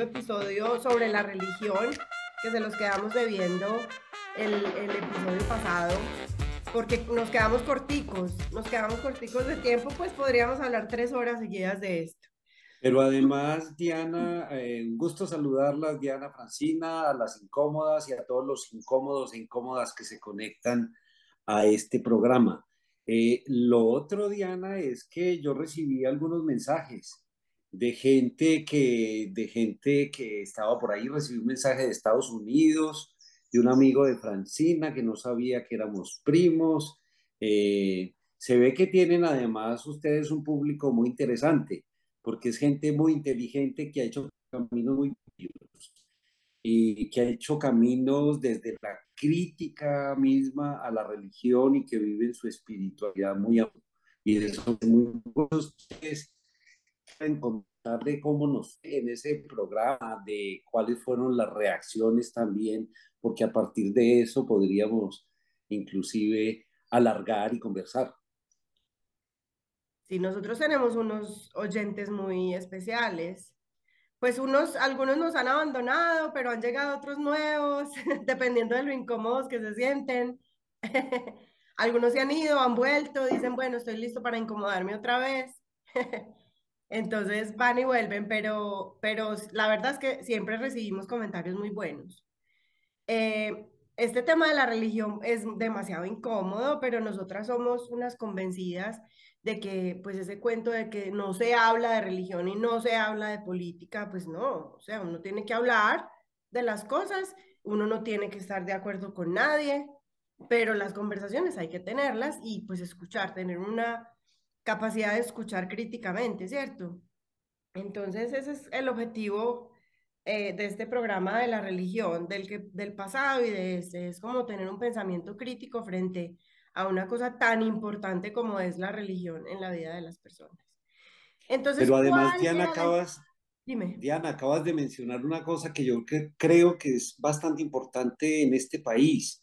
episodio sobre la religión, que se los quedamos debiendo el, el episodio pasado, porque nos quedamos corticos, nos quedamos corticos de tiempo, pues podríamos hablar tres horas seguidas de esto. Pero además, Diana, eh, un gusto saludarlas, Diana Francina, a las incómodas y a todos los incómodos e incómodas que se conectan a este programa. Eh, lo otro, Diana, es que yo recibí algunos mensajes de gente que, de gente que estaba por ahí, recibí un mensaje de Estados Unidos, de un amigo de Francina que no sabía que éramos primos. Eh, se ve que tienen además ustedes un público muy interesante porque es gente muy inteligente que ha hecho caminos muy duros y que ha hecho caminos desde la crítica misma a la religión y que viven su espiritualidad muy y eso es muy buenos en contar de cómo nos en ese programa, de cuáles fueron las reacciones también, porque a partir de eso podríamos inclusive alargar y conversar. Sí, nosotros tenemos unos oyentes muy especiales. Pues unos, algunos nos han abandonado, pero han llegado otros nuevos, dependiendo de lo incómodos que se sienten. algunos se han ido, han vuelto, dicen, bueno, estoy listo para incomodarme otra vez. Entonces van y vuelven, pero, pero la verdad es que siempre recibimos comentarios muy buenos. Eh, este tema de la religión es demasiado incómodo, pero nosotras somos unas convencidas de que pues ese cuento de que no se habla de religión y no se habla de política, pues no, o sea, uno tiene que hablar de las cosas, uno no tiene que estar de acuerdo con nadie, pero las conversaciones hay que tenerlas y pues escuchar, tener una capacidad de escuchar críticamente, ¿cierto? Entonces ese es el objetivo eh, de este programa de la religión, del, que, del pasado y de este, es como tener un pensamiento crítico frente a una cosa tan importante como es la religión en la vida de las personas. Entonces, Pero además, Diana, acabas, Diana, acabas de mencionar una cosa que yo creo que es bastante importante en este país,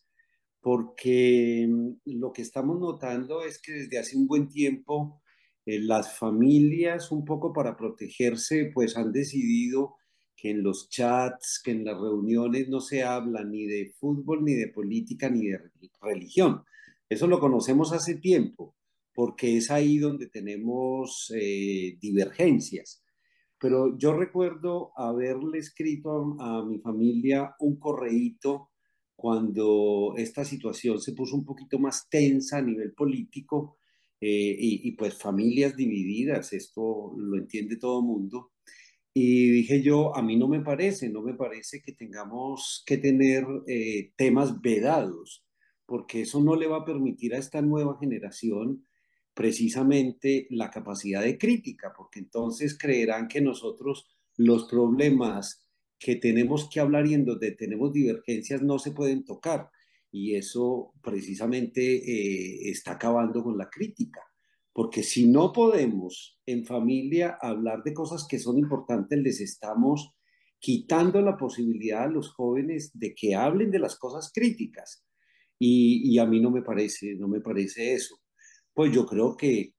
porque mm, lo que estamos notando es que desde hace un buen tiempo eh, las familias, un poco para protegerse, pues han decidido que en los chats, que en las reuniones no se habla ni de fútbol, ni de política, ni de religión, eso lo conocemos hace tiempo, porque es ahí donde tenemos eh, divergencias. Pero yo recuerdo haberle escrito a, mi familia un correíto cuando esta situación se puso un poquito más tensa a nivel político eh, y, pues familias divididas, esto lo entiende todo el mundo. Y dije yo, a mí no me parece, no me parece que tengamos que tener eh, temas vedados porque eso no le va a permitir a esta nueva generación precisamente la capacidad de crítica, porque entonces creerán que nosotros los problemas que tenemos que hablar y en donde tenemos divergencias no se pueden tocar. Y eso precisamente eh, está acabando con la crítica, porque si no podemos en familia hablar de cosas que son importantes, les estamos quitando la posibilidad a los jóvenes de que hablen de las cosas críticas. Y, a mí no me parece, no me parece eso. Pues yo creo que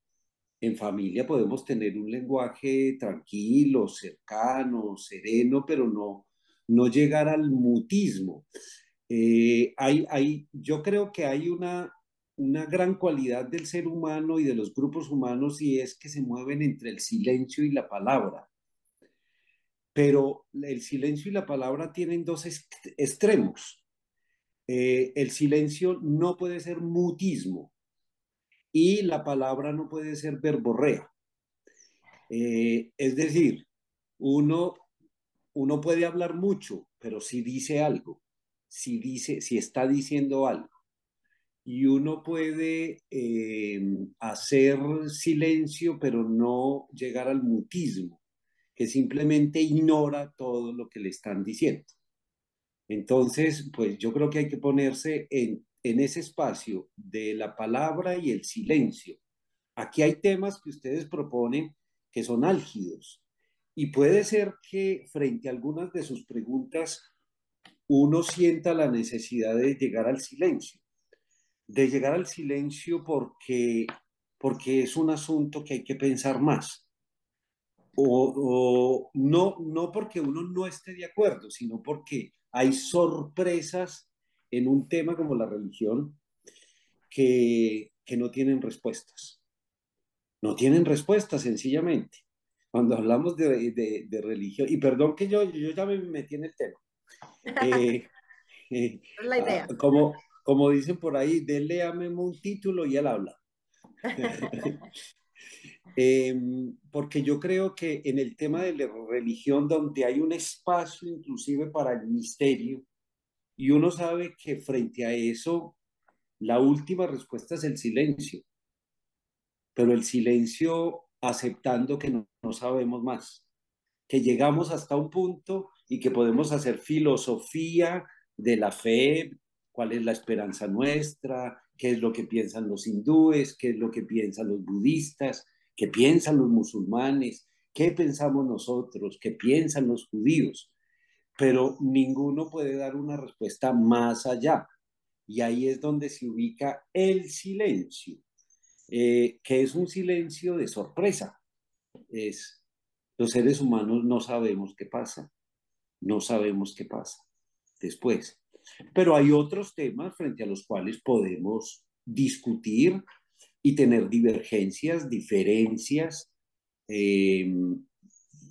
en familia podemos tener un lenguaje tranquilo, cercano, sereno, pero no, no llegar al mutismo. Eh, hay, hay, yo creo que hay una, una gran cualidad del ser humano y de los grupos humanos y es que se mueven entre el silencio y la palabra. Pero el silencio y la palabra tienen dos extremos. Eh, el silencio no puede ser mutismo y la palabra no puede ser verborrea. Eh, es decir, uno, uno puede hablar mucho, pero si dice algo, si, dice, si está diciendo algo. Y uno puede eh, hacer silencio, pero no llegar al mutismo, que simplemente ignora todo lo que le están diciendo. Entonces, pues yo creo que hay que ponerse en, ese espacio de la palabra y el silencio. Aquí hay temas que ustedes proponen que son álgidos y puede ser que frente a algunas de sus preguntas uno sienta la necesidad de llegar al silencio, de llegar al silencio porque, porque es un asunto que hay que pensar más. o, no, no porque uno no esté de acuerdo, sino porque hay sorpresas en un tema como la religión que, que no tienen respuestas. No tienen respuestas, sencillamente. Cuando hablamos de, de, religión, y perdón que yo, yo ya me metí en el tema. Eh, eh, la idea. Ah, como, como dicen por ahí, déle a Memo un título y él habla. Em, porque yo creo que en el tema de la religión, donde hay un espacio inclusive para el misterio, y uno sabe que frente a eso, la última respuesta es el silencio, pero el silencio aceptando que no, sabemos más, que llegamos hasta un punto y que podemos hacer filosofía de la fe, cuál es la esperanza nuestra, qué es lo que piensan los hindúes, qué es lo que piensan los budistas, qué piensan los musulmanes, qué pensamos nosotros, qué piensan los judíos, pero ninguno puede dar una respuesta más allá. Y ahí es donde se ubica el silencio, eh, que es un silencio de sorpresa. Es, los seres humanos no sabemos qué pasa, no sabemos qué pasa después. Pero hay otros temas frente a los cuales podemos discutir y tener divergencias, diferencias, eh,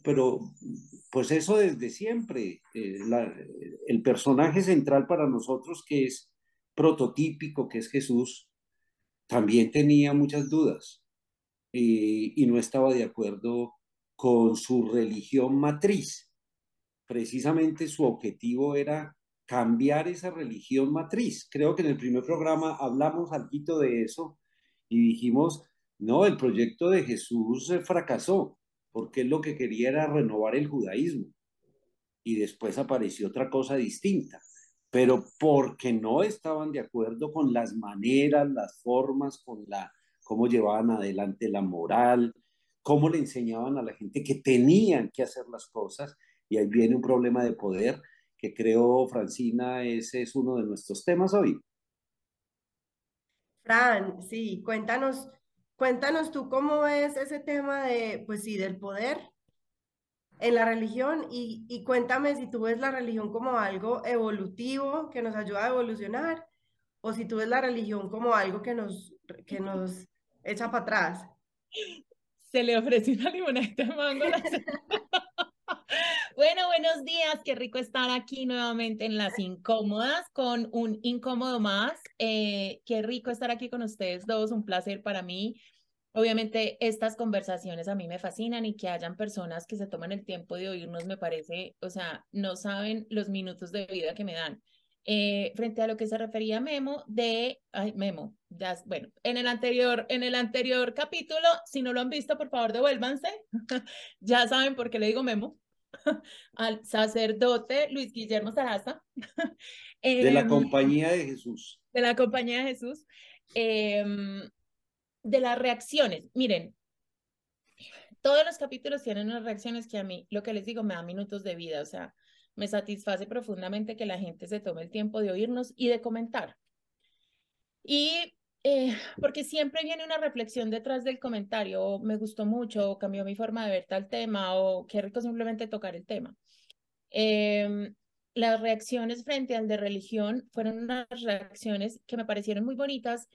pero pues eso desde siempre. Eh, el personaje central para nosotros que es prototípico, que es Jesús, también tenía muchas dudas y no estaba de acuerdo con su religión matriz. Precisamente su objetivo era cambiar esa religión matriz. Creo que en el primer programa hablamos algo de eso y dijimos, no, el proyecto de Jesús fracasó, porque lo que quería era renovar el judaísmo. Y después apareció otra cosa distinta, pero porque no estaban de acuerdo con las maneras, las formas, con la cómo llevaban adelante la moral, cómo le enseñaban a la gente que tenían que hacer las cosas, y ahí viene un problema de poder que creo, Francina, ese es uno de nuestros temas hoy. Fran, sí, cuéntanos, cuéntanos tú cómo ves ese tema de, pues sí, del poder en la religión y, y cuéntame si tú ves la religión como algo evolutivo que nos ayuda a evolucionar o si tú ves la religión como algo que nos, que nos echa para atrás. Se le ofreció una limonada de mango. Bueno, buenos días. Qué rico estar aquí nuevamente en Las Incómodas con un incómodo más. Eh, qué rico estar aquí con ustedes dos. Un placer para mí. Obviamente estas conversaciones a mí me fascinan y que hayan personas que se toman el tiempo de oírnos me parece, o sea, no saben los minutos de vida que me dan. Eh, frente a lo que se refería Memo de, ay, Memo, ya, bueno, en el anterior, en el anterior capítulo, si no lo han visto, por favor, devuélvanse. ya saben por qué le digo Memo. al sacerdote Luis Guillermo Sarasa. de la em, Compañía de Jesús. De la Compañía de Jesús. Em, de las reacciones. Miren, todos los capítulos tienen unas reacciones que a mí, lo que les digo, me da minutos de vida. O sea, me satisface profundamente que la gente se tome el tiempo de oírnos y de comentar. Y eh, porque siempre viene una reflexión detrás del comentario, me gustó mucho, o cambió mi forma de ver tal tema, o qué rico simplemente tocar el tema. Em, las reacciones frente al de religión fueron unas reacciones que me parecieron muy bonitas,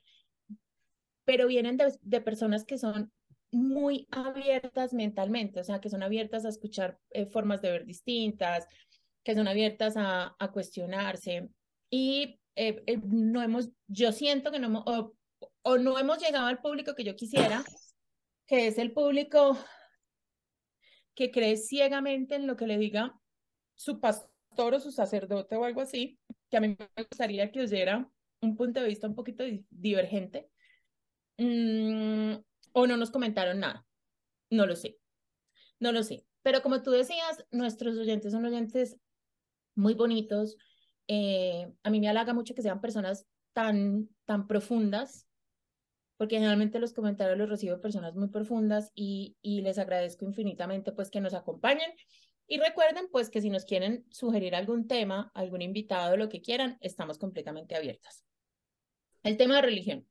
pero vienen de, personas que son muy abiertas mentalmente, o sea, que son abiertas a escuchar eh, formas de ver distintas, que son abiertas a, a cuestionarse. Y eh, no hemos, yo siento que no hemos, o no hemos llegado al público que yo quisiera, que es el público que cree ciegamente en lo que le diga su pastor o su sacerdote o algo así, que a mí me gustaría que oyera un punto de vista un poquito divergente, mm, o no nos comentaron nada. No lo sé, no lo sé. Pero como tú decías, nuestros oyentes son oyentes muy bonitos. Eh, a mí me halaga mucho que sean personas tan, tan profundas porque generalmente los comentarios los recibo personas muy profundas y, y les agradezco infinitamente pues que nos acompañen. Y recuerden pues que si nos quieren sugerir algún tema, algún invitado, lo que quieran, estamos completamente abiertas. El tema de religión.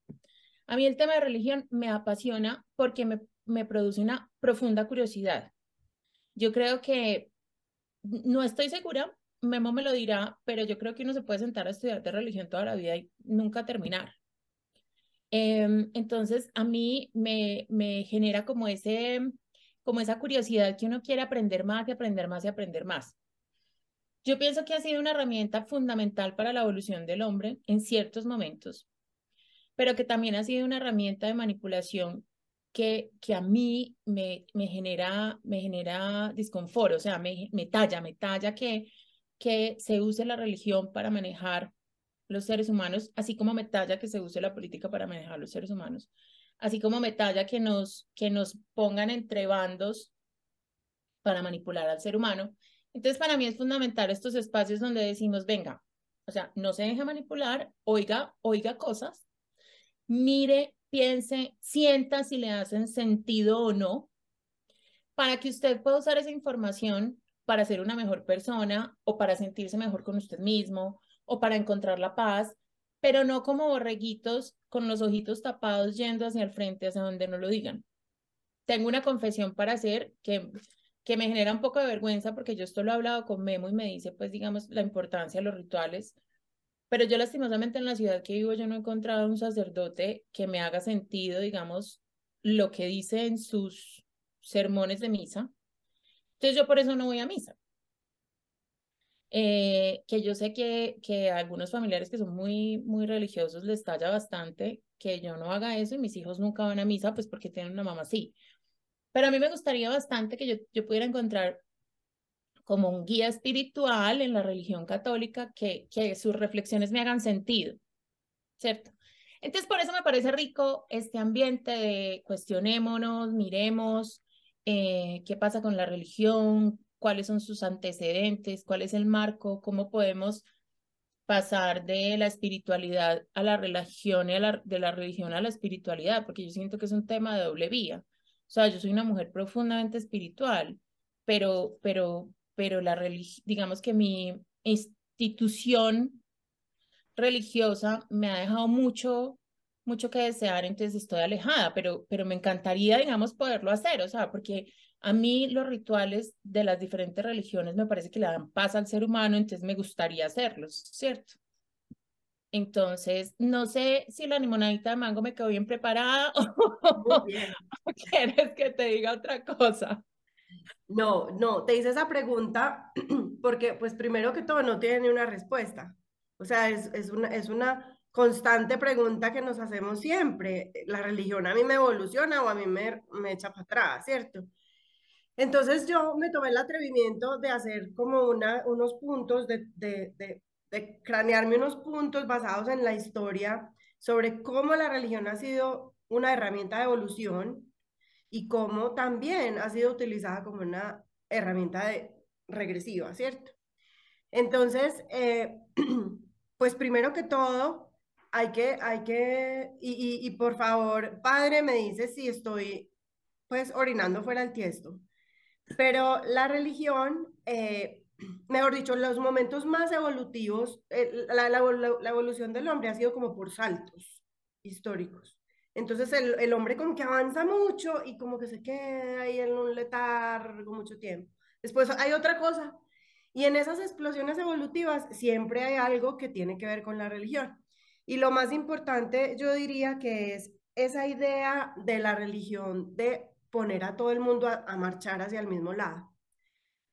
A mí el tema de religión me apasiona porque me, me produce una profunda curiosidad. Yo creo que no estoy segura, Memo me lo dirá, pero yo creo que uno se puede sentar a estudiar de religión toda la vida y nunca terminar. Em, entonces, a mí me, me genera como, ese, como esa curiosidad que uno quiere aprender más y aprender más y aprender más. Yo pienso que ha sido una herramienta fundamental para la evolución del hombre en ciertos momentos, pero que también ha sido una herramienta de manipulación que, que a mí me, me, genera, me genera disconfort, o sea, me, me talla, me talla que que se use la religión para manejar los seres humanos, así como me talla que se use la política para manejar los seres humanos, así como me talla que nos, que nos pongan entre bandos para manipular al ser humano. Entonces, para mí es fundamental estos espacios donde decimos, venga, o sea, no se deje manipular, oiga, oiga cosas, mire, piense, sienta si le hacen sentido o no, para que usted pueda usar esa información para ser una mejor persona o para sentirse mejor con usted mismo o para encontrar la paz, pero no como borreguitos con los ojitos tapados yendo hacia el frente, hacia donde no lo digan. Tengo una confesión para hacer que, que me genera un poco de vergüenza porque yo esto lo he hablado con Memo y me dice, pues, digamos, la importancia de los rituales. Pero yo lastimosamente en la ciudad que vivo yo no he encontrado un sacerdote que me haga sentido, digamos, lo que dice en sus sermones de misa entonces yo por eso no voy a misa. Eh, que yo sé que, que a algunos familiares que son muy, muy religiosos les talla bastante que yo no haga eso y mis hijos nunca van a misa, pues porque tienen una mamá así. Pero a mí me gustaría bastante que yo, yo pudiera encontrar como un guía espiritual en la religión católica que, que sus reflexiones me hagan sentido, ¿cierto? Entonces, por eso me parece rico este ambiente de cuestionémonos, miremos, eh, qué pasa con la religión, cuáles son sus antecedentes, cuál es el marco, cómo podemos pasar de la espiritualidad a la religión y a la, de la religión a la espiritualidad, porque yo siento que es un tema de doble vía. O sea, yo soy una mujer profundamente espiritual, pero, pero, pero la digamos que mi institución religiosa me ha dejado mucho mucho que desear, entonces estoy alejada, pero, pero me encantaría, digamos, poderlo hacer, o sea, porque a mí los rituales de las diferentes religiones me parece que le dan paz al ser humano, entonces me gustaría hacerlos, ¿cierto? Entonces, no sé si la limonadita de mango me quedó bien preparada o, quieres que te diga otra cosa. No, no, te hice esa pregunta porque, pues, primero que todo, no tiene ni una respuesta. O sea, es, es, una, es una constante pregunta que nos hacemos siempre. ¿La religión a mí me evoluciona o a mí me, me echa para atrás, cierto? Entonces yo me tomé el atrevimiento de hacer como una, unos puntos, de, de, de, de cranearme unos puntos basados en la historia sobre cómo la religión ha sido una herramienta de evolución y cómo también ha sido utilizada como una herramienta de regresiva, ¿cierto? Entonces, eh, pues primero que todo, hay que, hay que, y, por favor, padre, me dice si estoy pues orinando fuera del tiesto. Pero la religión, eh, mejor dicho, los momentos más evolutivos, eh, la, evolución del hombre ha sido como por saltos históricos. Entonces el, el, hombre como que avanza mucho y como que se queda ahí en un letargo mucho tiempo. Después hay otra cosa. Y en esas explosiones evolutivas siempre hay algo que tiene que ver con la religión. Y lo más importante, yo diría que es esa idea de la religión de poner a todo el mundo a, marchar hacia el mismo lado,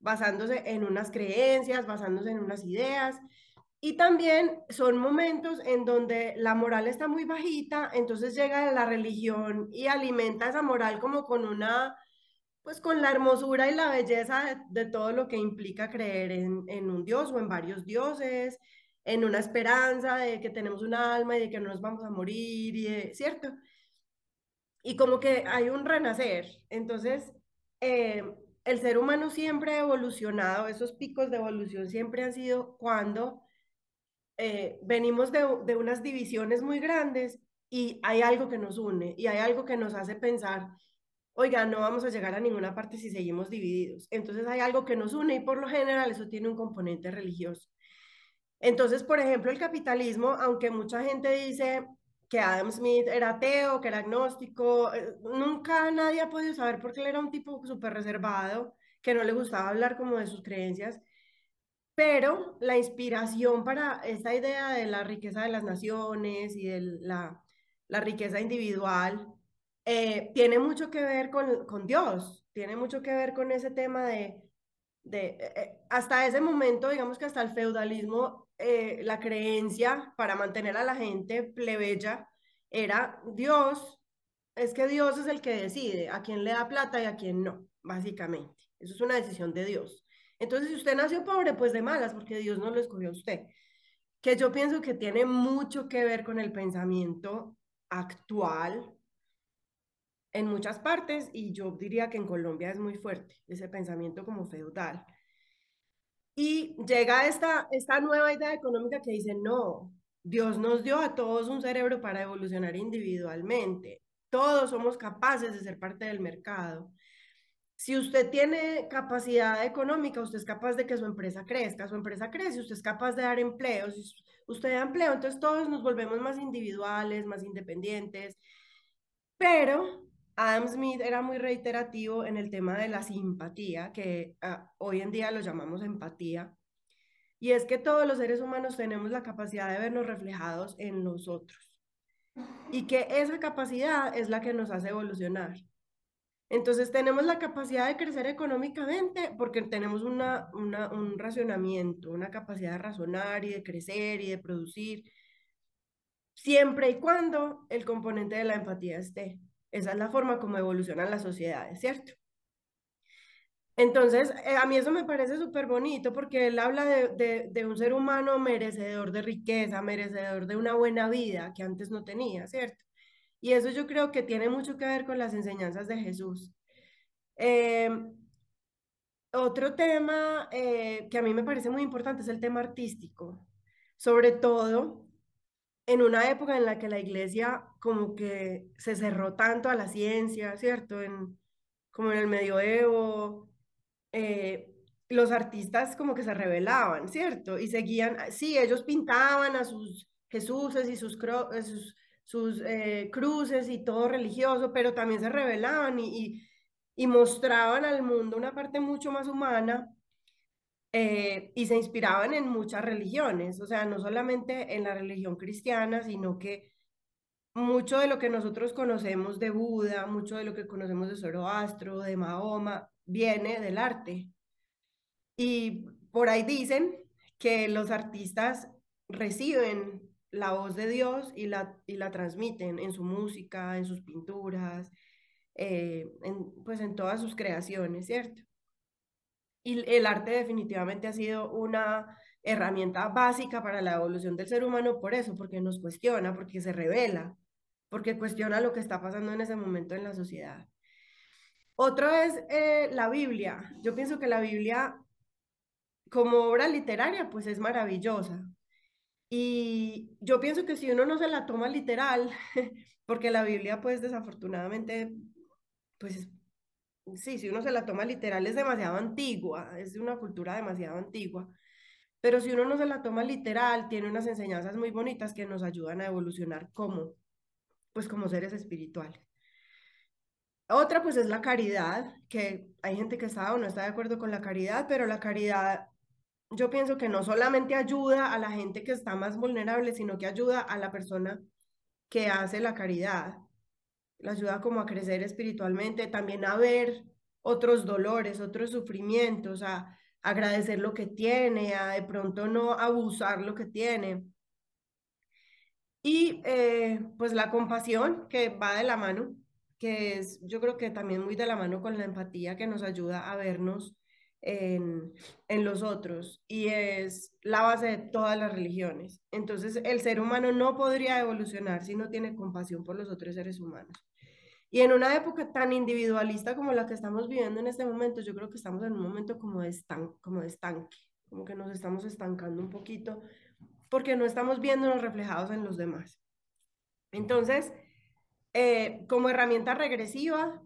basándose en unas creencias, basándose en unas ideas. Y también son momentos en donde la moral está muy bajita, entonces llega la religión y alimenta esa moral como con una, pues con la hermosura y la belleza de, todo lo que implica creer en, en un dios o en varios dioses, en una esperanza de que tenemos un alma y de que no nos vamos a morir, y ¿cierto? Y como que hay un renacer. Entonces, eh, el ser humano siempre ha evolucionado, esos picos de evolución siempre han sido cuando eh, venimos de, de unas divisiones muy grandes y hay algo que nos une y hay algo que nos hace pensar, oiga, no vamos a llegar a ninguna parte si seguimos divididos. Entonces hay algo que nos une y por lo general eso tiene un componente religioso. Entonces, por ejemplo, el capitalismo, aunque mucha gente dice que Adam Smith era ateo, que era agnóstico, eh, nunca nadie ha podido saber por qué él era un tipo súper reservado que no le gustaba hablar como de sus creencias, pero la inspiración para esta idea de la riqueza de las naciones y de la, la riqueza individual eh, tiene mucho que ver con, con, Dios, tiene mucho que ver con ese tema de, de eh, hasta ese momento, digamos que hasta el feudalismo, la creencia para mantener a la gente plebeya era Dios, es que Dios es el que decide a quién le da plata y a quién no, básicamente. Eso es una decisión de Dios. Entonces, si usted nació pobre, pues de malas, porque Dios no lo escogió a usted. Que yo pienso que tiene mucho que ver con el pensamiento actual en muchas partes y yo diría que en Colombia es muy fuerte ese pensamiento como feudal. Y llega esta, esta nueva idea económica que dice, no, Dios nos dio a todos un cerebro para evolucionar individualmente. Todos somos capaces de ser parte del mercado. Si usted tiene capacidad económica, usted es capaz de que su empresa crezca, su empresa crece, usted es capaz de dar empleo, si usted da empleo, entonces todos nos volvemos más individuales, más independientes. Pero Adam Smith era muy reiterativo en el tema de la simpatía, que ah, hoy en día lo llamamos empatía, y es que todos los seres humanos tenemos la capacidad de vernos reflejados en los otros, y que esa capacidad es la que nos hace evolucionar. Entonces tenemos la capacidad de crecer económicamente porque tenemos una, un racionamiento, una capacidad de razonar y de crecer y de producir, siempre y cuando el componente de la empatía esté. Esa es la forma como evolucionan las sociedades, ¿cierto? Entonces, eh, a mí eso me parece súper bonito porque él habla de, de, un ser humano merecedor de riqueza, merecedor de una buena vida que antes no tenía, ¿cierto? Y eso yo creo que tiene mucho que ver con las enseñanzas de Jesús. Em, otro tema eh, que a mí me parece muy importante es el tema artístico, sobre todo en una época en la que la iglesia como que se cerró tanto a la ciencia, ¿cierto? En, como en el medioevo, eh, los artistas como que se rebelaban, ¿cierto? Y seguían, sí, ellos pintaban a sus Jesuses y sus, sus sus eh, cruces y todo religioso, pero también se revelaban y, y, mostraban al mundo una parte mucho más humana eh, y se inspiraban en muchas religiones, o sea, no solamente en la religión cristiana, sino que mucho de lo que nosotros conocemos de Buda, mucho de lo que conocemos de Zoroastro, de Mahoma, viene del arte. Y por ahí dicen que los artistas reciben la voz de Dios y la, y la transmiten en su música, en sus pinturas, eh, en, pues en todas sus creaciones, ¿cierto? Y el arte definitivamente ha sido una herramienta básica para la evolución del ser humano por eso, porque nos cuestiona, porque se revela, porque cuestiona lo que está pasando en ese momento en la sociedad. Otro es eh, la Biblia. Yo pienso que la Biblia como obra literaria pues es maravillosa, y yo pienso que si uno no se la toma literal, porque la Biblia pues desafortunadamente, pues sí, si uno se la toma literal es demasiado antigua, es de una cultura demasiado antigua, pero si uno no se la toma literal, tiene unas enseñanzas muy bonitas que nos ayudan a evolucionar como, pues como seres espirituales. Otra pues es la caridad, que hay gente que está o no está de acuerdo con la caridad, pero la caridad yo pienso que no solamente ayuda a la gente que está más vulnerable, sino que ayuda a la persona que hace la caridad. La ayuda como a crecer espiritualmente, también a ver otros dolores, otros sufrimientos, a agradecer lo que tiene, a de pronto no abusar lo que tiene. Y eh, pues la compasión que va de la mano, que es yo creo que también muy de la mano con la empatía que nos ayuda a vernos en, en, los otros y es la base de todas las religiones. Entonces el ser humano no podría evolucionar si no tiene compasión por los otros seres humanos. Y en una época tan individualista como la que estamos viviendo en este momento, yo creo que estamos en un momento como de, estan como de estanque, como que nos estamos estancando un poquito porque no estamos viéndonos reflejados en los demás. Entonces, eh, como herramienta regresiva,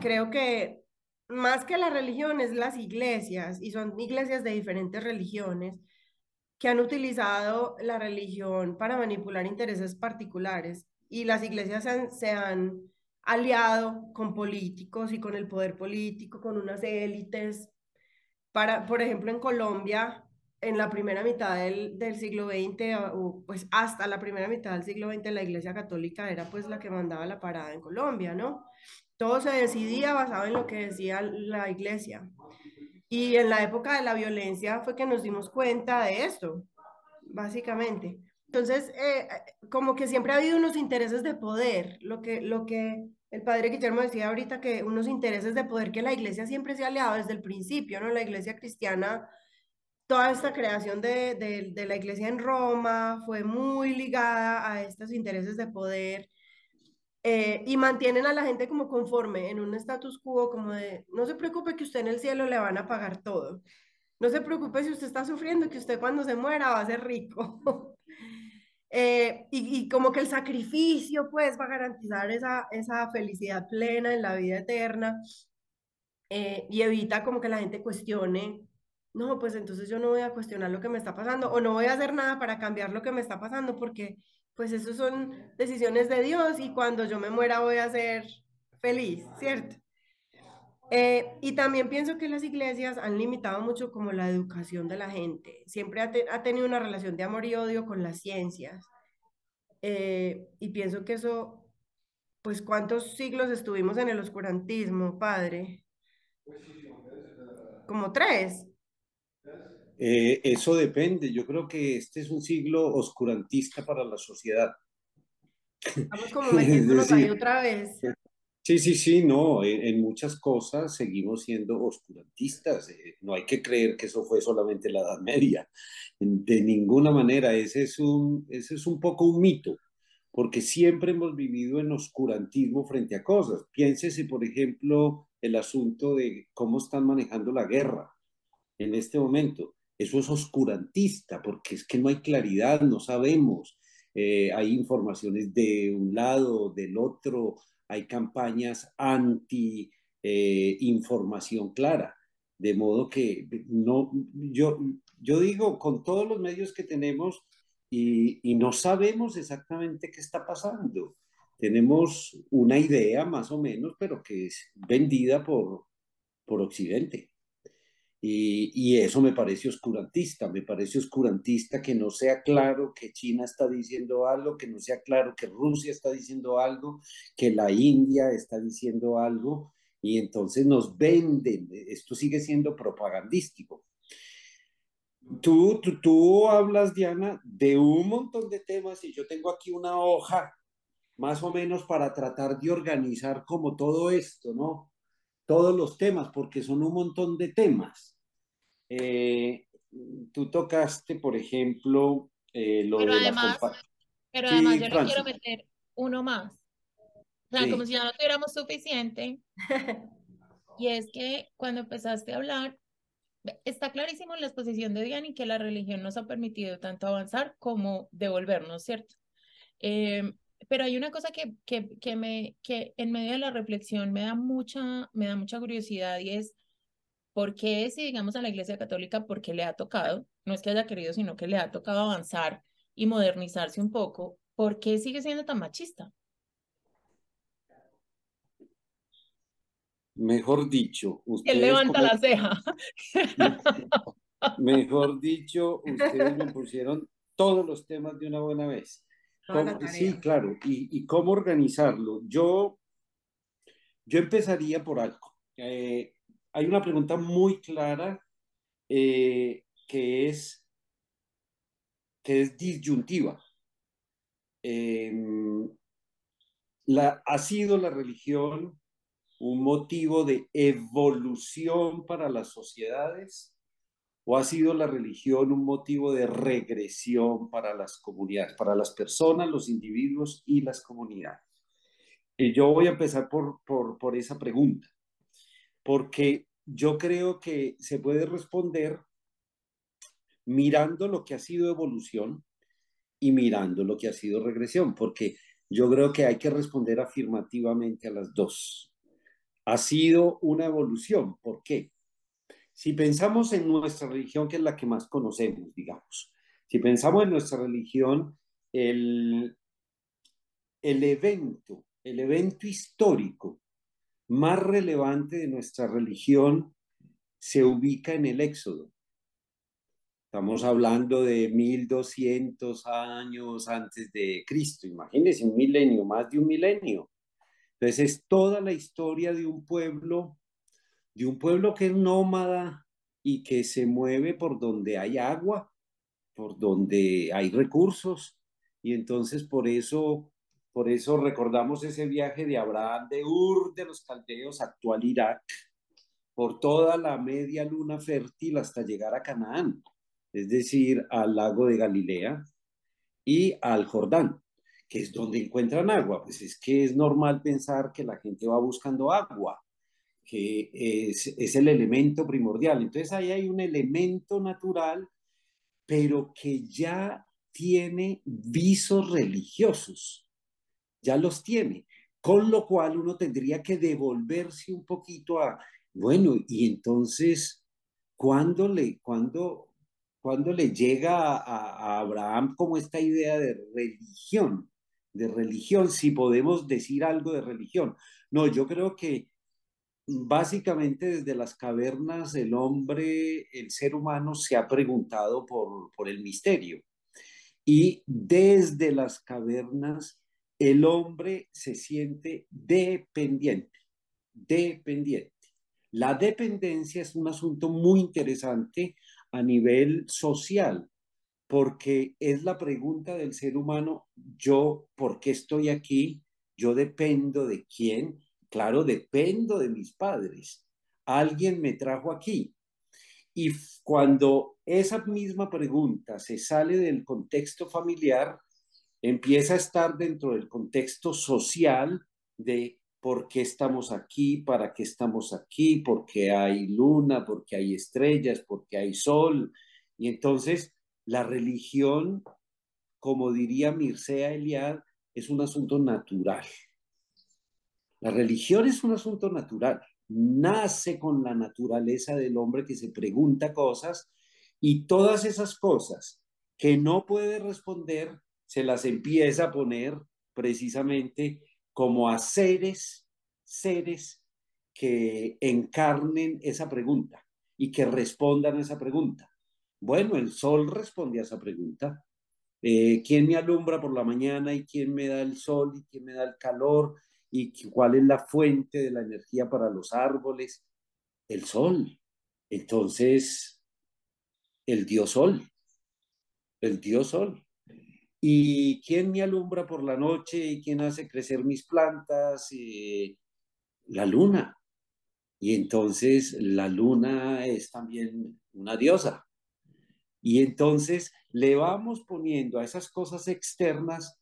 creo que más que las religiones, las iglesias, y son iglesias de diferentes religiones, que han utilizado la religión para manipular intereses particulares. Y las iglesias se han, aliado con políticos y con el poder político, con unas élites. Para, por ejemplo, en Colombia, en la primera mitad del, del, siglo XX, o pues hasta la primera mitad del siglo XX, la Iglesia Católica era pues la que mandaba la parada en Colombia, ¿no? Todo se decidía basado en lo que decía la Iglesia. Y en la época de la violencia fue que nos dimos cuenta de esto, básicamente. Entonces, eh, como que siempre ha habido unos intereses de poder, lo que, lo que el padre Guillermo decía ahorita, que unos intereses de poder que la iglesia siempre se ha aliado desde el principio, ¿no? La iglesia cristiana, toda esta creación de, de la iglesia en Roma fue muy ligada a estos intereses de poder eh, y mantienen a la gente como conforme en un status quo, como de, no se preocupe que usted en el cielo le van a pagar todo. No se preocupe si usted está sufriendo, que usted cuando se muera va a ser rico. Eh, y, como que el sacrificio pues va a garantizar esa, esa felicidad plena en la vida eterna eh, y evita como que la gente cuestione, no, pues entonces yo no voy a cuestionar lo que me está pasando o no voy a hacer nada para cambiar lo que me está pasando porque pues eso son decisiones de Dios y cuando yo me muera voy a ser feliz, ¿cierto? Eh, y también pienso que las iglesias han limitado mucho como la educación de la gente. Siempre ha, tenido una relación de amor y odio con las ciencias. Eh, y pienso que eso, pues cuántos siglos estuvimos en el oscurantismo, padre. Como tres. Eh, eso depende. Yo creo que este es un siglo oscurantista para la sociedad. Vamos como metiéndonos ahí otra vez. Sí, sí, sí, no, en, muchas cosas seguimos siendo oscurantistas. Eh, no hay que creer que eso fue solamente la Edad Media. De ninguna manera, ese es un, ese es un poco un mito, porque siempre hemos vivido en oscurantismo frente a cosas. Piénsese, por ejemplo, el asunto de cómo están manejando la guerra en este momento eso es oscurantista, porque es que no hay claridad, no sabemos. Eh, hay informaciones de un lado, del otro, hay campañas anti eh, información clara. De modo que no, yo, yo digo, con todos los medios que tenemos y, y no sabemos exactamente qué está pasando. Tenemos una idea más o menos, pero que es vendida por, por Occidente. Y, eso me parece oscurantista, me parece oscurantista que no sea claro que China está diciendo algo, que no sea claro que Rusia está diciendo algo, que la India está diciendo algo, y entonces nos venden, esto sigue siendo propagandístico. Tú, tú, tú hablas, Diana, de un montón de temas y yo tengo aquí una hoja más o menos para tratar de organizar como todo esto, ¿no? Todos los temas, porque son un montón de temas. Eh, tú tocaste, por ejemplo, eh, lo pero de además, Pero además yo le quiero meter uno más. O sea, como si ya no tuviéramos suficiente. y es que cuando empezaste a hablar, está clarísimo en la exposición de Diane que la religión nos ha permitido tanto avanzar como devolvernos, ¿cierto? Eh, pero hay una cosa que, que, que, me, que en medio de la reflexión me da mucha, me da mucha curiosidad y es, ¿por qué si digamos a la Iglesia Católica, porque le ha tocado, no es que haya querido, sino que le ha tocado avanzar y modernizarse un poco, ¿por qué sigue siendo tan machista? Mejor dicho, usted levanta la ceja. Mejor dicho, ustedes me pusieron todos los temas de una buena vez sí, claro. ¿Y, cómo organizarlo? Yo, yo empezaría por algo. Eh, hay una pregunta muy clara eh, que, es, que es disyuntiva. Em, la, ¿Ha sido la religión un motivo de evolución para las sociedades? ¿O ha sido la religión un motivo de regresión para las comunidades, para las personas, los individuos y las comunidades? Y yo voy a empezar por, por, por esa pregunta, porque yo creo que se puede responder mirando lo que ha sido evolución y mirando lo que ha sido regresión, porque yo creo que hay que responder afirmativamente a las dos. Ha sido una evolución. ¿Por qué? Si pensamos en nuestra religión, que es la que más conocemos, digamos, si pensamos en nuestra religión, el, el evento, el evento histórico más relevante de nuestra religión se ubica en el Éxodo. Estamos hablando de 1200 años antes de Cristo. Imagínense un milenio, más de un milenio. Entonces es toda la historia de un pueblo, de un pueblo que es nómada y que se mueve por donde hay agua, por donde hay recursos. Y entonces por eso, por eso recordamos ese viaje de Abraham de Ur de los Caldeos, actual Irak, por toda la media luna fértil hasta llegar a Canaán, es decir, al lago de Galilea y al Jordán que es donde encuentran agua. Pues es que es normal pensar que la gente va buscando agua, que es, el elemento primordial. Entonces ahí hay un elemento natural, pero que ya tiene visos religiosos, ya los tiene, con lo cual uno tendría que devolverse un poquito a, bueno, y entonces, ¿cuándo le, cuándo, cuando le llega a, Abraham como esta idea de religión? de religión, si podemos decir algo de religión. No, yo creo que básicamente desde las cavernas el hombre, el ser humano se ha preguntado por, por el misterio. Y desde las cavernas el hombre se siente dependiente, dependiente. La dependencia es un asunto muy interesante a nivel social, porque es la pregunta del ser humano, yo, ¿por qué estoy aquí? Yo dependo de quién? Claro, dependo de mis padres. Alguien me trajo aquí. Y cuando esa misma pregunta se sale del contexto familiar, empieza a estar dentro del contexto social de por qué estamos aquí, para qué estamos aquí, por qué hay luna, por qué hay estrellas, por qué hay sol. Y entonces la religión, como diría Mircea Eliad, es un asunto natural. La religión es un asunto natural. Nace con la naturaleza del hombre que se pregunta cosas y todas esas cosas que no puede responder se las empieza a poner precisamente como a seres, seres que encarnen esa pregunta y que respondan a esa pregunta. Bueno, el sol responde a esa pregunta. Eh, ¿Quién me alumbra por la mañana y quién me da el sol y quién me da el calor y cuál es la fuente de la energía para los árboles? El sol. Entonces, el dios sol. El dios sol. ¿Y quién me alumbra por la noche y quién hace crecer mis plantas? Eh, la luna. Y entonces la luna es también una diosa. Y entonces le vamos poniendo a esas cosas externas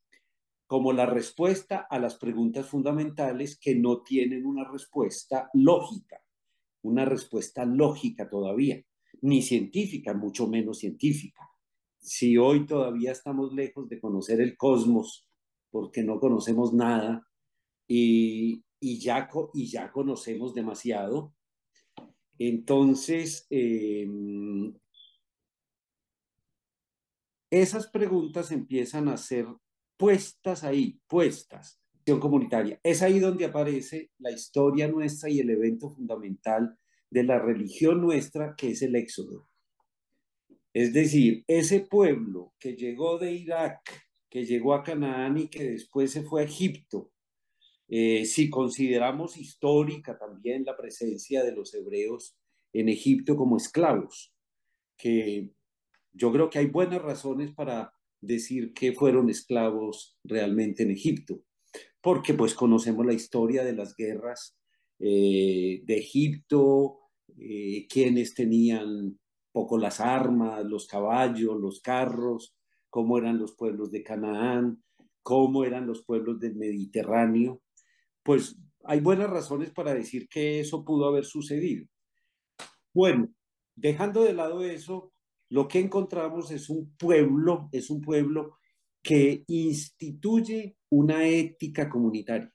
como la respuesta a las preguntas fundamentales que no tienen una respuesta lógica, una respuesta lógica todavía, ni científica, mucho menos científica. Si hoy todavía estamos lejos de conocer el cosmos, porque no conocemos nada y, ya, y ya conocemos demasiado, entonces eh, esas preguntas empiezan a ser puestas ahí, puestas. comunitaria. Es ahí donde aparece la historia nuestra y el evento fundamental de la religión nuestra, que es el éxodo. Es decir, ese pueblo que llegó de Irak, que llegó a Canaán y que después se fue a Egipto, eh, si consideramos histórica también la presencia de los hebreos en Egipto como esclavos, que yo creo que hay buenas razones para decir que fueron esclavos realmente en Egipto, porque pues conocemos la historia de las guerras eh, de Egipto, eh, quienes tenían poco las armas, los caballos, los carros, cómo eran los pueblos de Canaán, cómo eran los pueblos del Mediterráneo, pues hay buenas razones para decir que eso pudo haber sucedido. Bueno, dejando de lado eso, lo que encontramos es un pueblo, es un pueblo que instituye una ética comunitaria.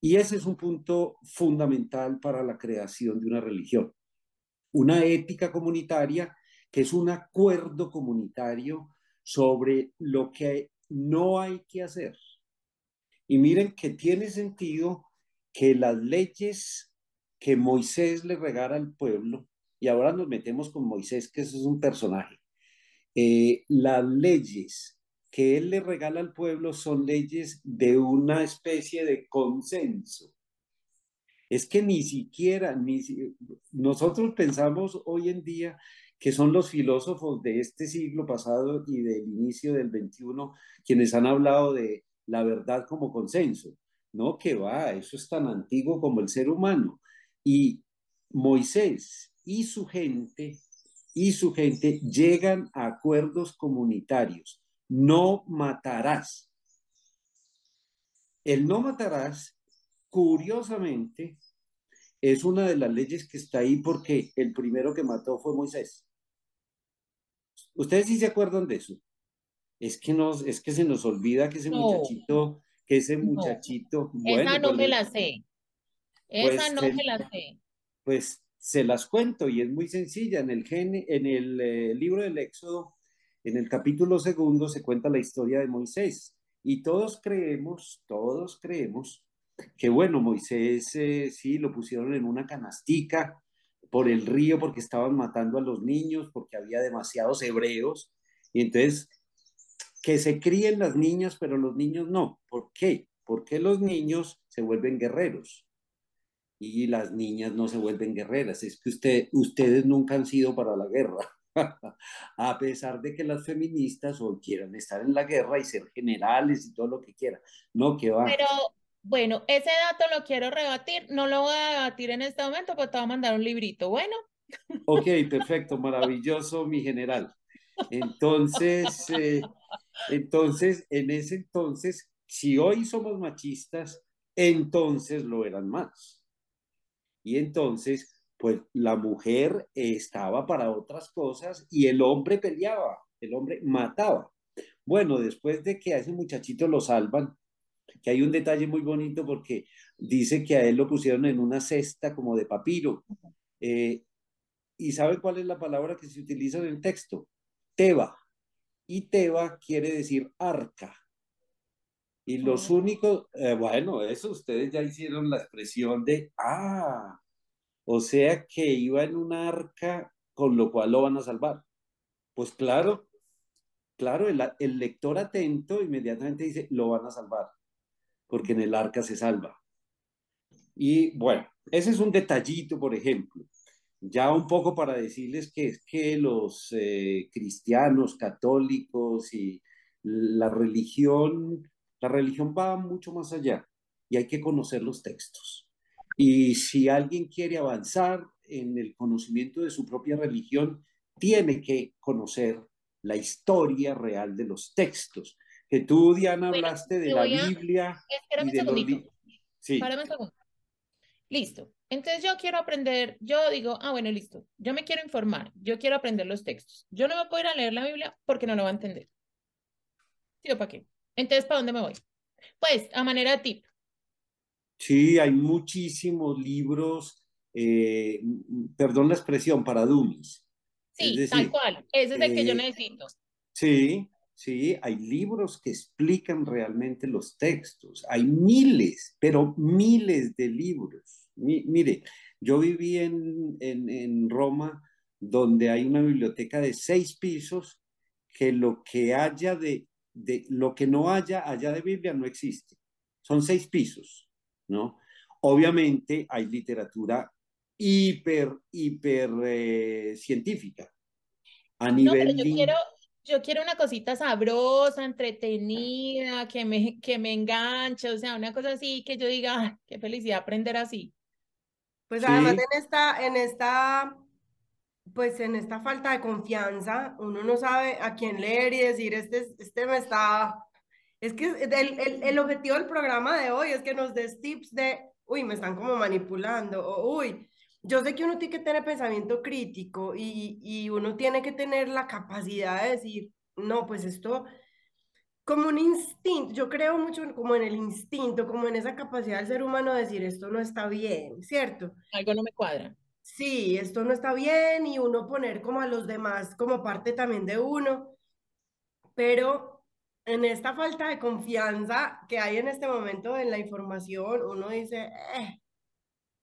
Y ese es un punto fundamental para la creación de una religión. Una ética comunitaria que es un acuerdo comunitario sobre lo que no hay que hacer Y miren que tiene sentido que las leyes que Moisés le regala al pueblo, y ahora nos metemos con Moisés, que eso es un personaje, eh, las leyes que él le regala al pueblo son leyes de una especie de consenso. Es que ni siquiera, ni, nosotros pensamos hoy en día que son los filósofos de este siglo pasado y del inicio del 21 quienes han hablado de la verdad como consenso. No, que va, eso es tan antiguo como el ser humano. Y Moisés y su gente y su gente llegan a acuerdos comunitarios. No matarás. El no matarás, curiosamente, es una de las leyes que está ahí porque el primero que mató fue Moisés. ¿Ustedes sí se acuerdan de eso? Es que, nos, es que se nos olvida que ese muchachito, que ese muchachito... Esa no pues me la sé. Esa pues no me la sé. Pues se las cuento y es muy sencilla. En el, en el eh, libro del Éxodo, en el capítulo segundo, se cuenta la historia de Moisés. Y todos creemos, todos creemos que bueno, Moisés eh, sí lo pusieron en una canastica por el río porque estaban matando a los niños, porque había demasiados hebreos. Y entonces, que se críen las niñas, pero los niños no. ¿Por qué? Porque los niños se vuelven guerreros y las niñas no se vuelven guerreras. Es que usted, ustedes nunca han sido para la guerra. a pesar de que las feministas hoy quieran estar en la guerra y ser generales y todo lo que quieran. No, que va. Pero bueno, ese dato lo quiero rebatir, no lo voy a debatir en este momento, pero te voy a mandar un librito, bueno. Ok, perfecto, maravilloso, mi general. Entonces, eh, entonces, en ese entonces, si hoy somos machistas, entonces lo eran más. Y entonces, pues la mujer estaba para otras cosas y el hombre peleaba, el hombre mataba. Bueno, después de que a ese muchachito lo salvan, que hay un detalle muy bonito porque dice que a él lo pusieron en una cesta como de papiro. Eh, ¿Y sabe cuál es la palabra que se utiliza en el texto? Teba. Y Teba quiere decir arca. Y los únicos, eh, bueno, eso ustedes ya hicieron la expresión de, ah, o sea que iba en una arca con lo cual lo van a salvar. Pues claro, claro, el, el lector atento inmediatamente dice, lo van a salvar porque en el arca se salva. Y bueno, ese es un detallito, por ejemplo. Ya un poco para decirles que es que los eh, cristianos, católicos y la religión, la religión va mucho más allá y hay que conocer los textos. Y si alguien quiere avanzar en el conocimiento de su propia religión, tiene que conocer la historia real de los textos que tú, Diana, hablaste de la Biblia. Espérame un segundito. Sí. Párame un segundo. Listo. Entonces yo quiero aprender, yo digo, ah, bueno, listo. Yo me quiero informar, yo quiero aprender los textos. Yo no me puedo ir a leer la Biblia porque no lo voy a entender. ¿Sí o para qué? Entonces, ¿para dónde me voy? Pues, a manera de tip. Sí, hay muchísimos libros, eh, perdón la expresión, para dummies. Sí, tal cual. Ese es el que yo eh, necesito. Sí, ¿sí? Hay libros que explican realmente los textos. Hay miles, pero miles de libros. mire, yo viví en, en, Roma donde hay una biblioteca de seis pisos que lo que haya de, de, lo que no haya allá de Biblia no existe. Son seis pisos, ¿no? Obviamente hay literatura hiper, hiper eh, científica. A nivel no, yo quiero, yo quiero una cosita sabrosa, entretenida, que me, que me enganche, o sea, una cosa así que yo diga, qué felicidad aprender así. Pues además en esta, en esta, pues en esta falta de confianza, uno no sabe a quién leer y decir, este, este me está, es que el, el, el objetivo del programa de hoy es que nos des tips de, uy, me están como manipulando, o uy, yo sé que uno tiene que tener pensamiento crítico y, y uno tiene que tener la capacidad de decir, no, pues esto, como un instinto, yo creo mucho como en el instinto, como en esa capacidad del ser humano de decir, esto no está bien, ¿cierto? Algo no me cuadra. Sí, esto no está bien y uno poner como a los demás como parte también de uno, pero en esta falta de confianza que hay en este momento en la información, uno dice, eh,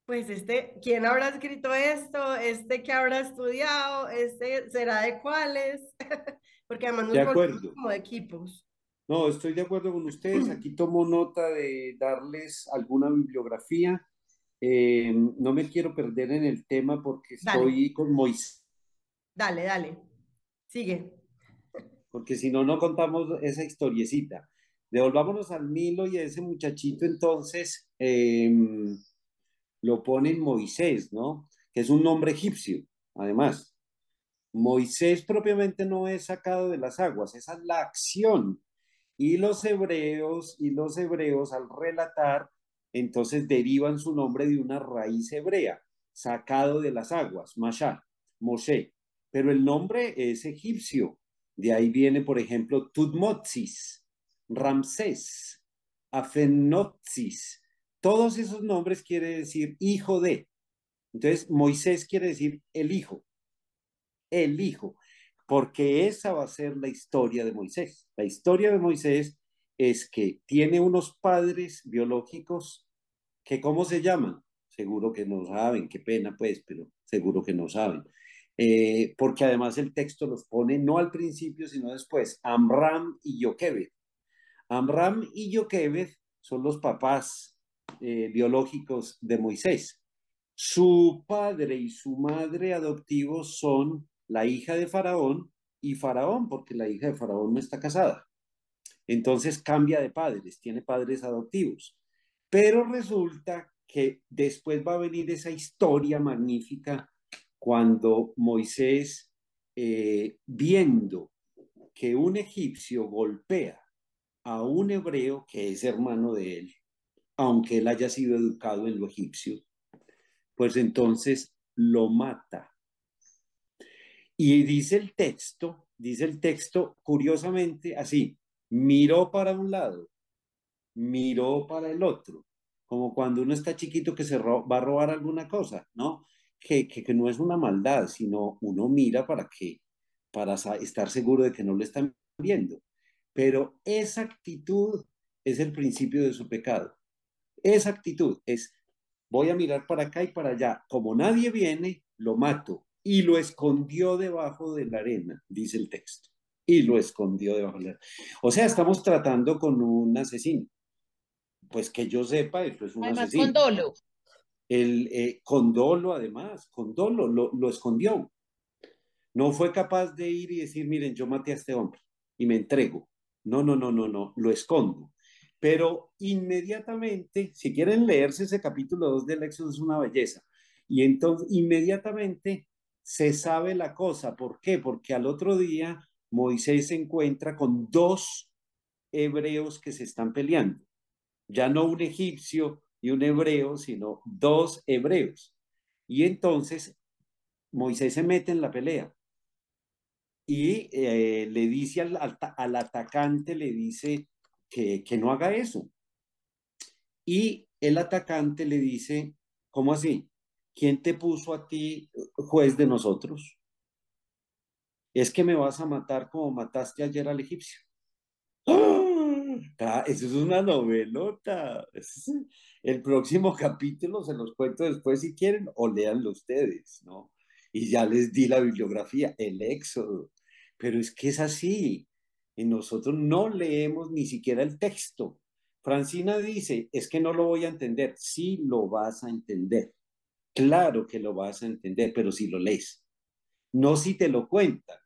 pues este, ¿quién habrá escrito esto? ¿Este que habrá estudiado? ¿Este será de cuáles? Porque además nos de como de equipos. No, estoy de acuerdo con ustedes. Aquí tomo nota de darles alguna bibliografía. Eh, no me quiero perder en el tema porque estoy con Moisés. Dale, dale. Sigue. Porque si no, no contamos esa historiecita. Devolvámonos al Nilo y a ese muchachito entonces em, lo ponen Moisés, ¿no? Que es un nombre egipcio, además. Moisés propiamente no es sacado de las aguas, esa es la acción y los hebreos, y los hebreos al relatar, entonces derivan su nombre de una raíz hebrea, sacado de las aguas, Masha, Moshe. Pero el nombre es egipcio. De ahí viene, por ejemplo, Tutmosis, Ramsés, Afenotsis. Todos esos nombres quiere decir hijo de. Entonces, Moisés quiere decir el hijo. El hijo porque esa va a ser la historia de Moisés. La historia de Moisés es que tiene unos padres biológicos que, ¿cómo se llaman? Seguro que no saben, qué pena pues, pero seguro que no saben. Eh, porque además el texto los pone no al principio, sino después, Amram y Yoquebed. Amram y Yoquebed son los papás eh, biológicos de Moisés. Su padre y su madre adoptivos son la hija de Faraón y Faraón, porque la hija de Faraón no está casada. Entonces cambia de padres, tiene padres adoptivos. Pero resulta que después va a venir esa historia magnífica cuando Moisés, eh, viendo que un egipcio golpea a un hebreo que es hermano de él, aunque él haya sido educado en lo egipcio, pues entonces lo mata. Y dice el texto, dice el texto curiosamente así, miró para un lado, miró para el otro, como cuando uno está chiquito que se va a robar alguna cosa, ¿no? Que, que, no es una maldad, sino uno mira para que, para estar seguro de que no lo están viendo. Pero esa actitud es el principio de su pecado. Esa actitud es, voy a mirar para acá y para allá. Como nadie viene, lo mato y lo escondió debajo de la arena, dice el texto. Y lo escondió debajo de la arena. O sea, estamos tratando con un asesino. Pues que yo sepa, esto es un además, asesino. Con dolo. El, eh, con dolo, además, con dolo, lo, lo escondió. No fue capaz de ir y decir, miren, yo maté a este hombre y me entrego. No, no, no, no, no, lo escondo. Pero inmediatamente, si quieren leerse ese capítulo 2 del Éxodo, es una belleza. Y entonces, inmediatamente se sabe la cosa. ¿Por qué? Porque al otro día Moisés se encuentra con dos hebreos que se están peleando. Ya no un egipcio y un hebreo, sino dos hebreos. Y entonces Moisés se mete en la pelea y eh, le dice al, al, atacante, le dice que, que no haga eso. Y el atacante le dice, ¿cómo así? ¿quién te puso a ti juez de nosotros? Es que me vas a matar como mataste ayer al egipcio. ¡Ah! Eso es una novelota. El próximo capítulo se los cuento después si quieren o leanlo ustedes, ¿no? Y ya les di la bibliografía, el éxodo. Pero es que es así. Y nosotros no leemos ni siquiera el texto. Francina dice, es que no lo voy a entender. Sí lo vas a entender. Claro que lo vas a entender, pero si lo lees, no si te lo cuentan,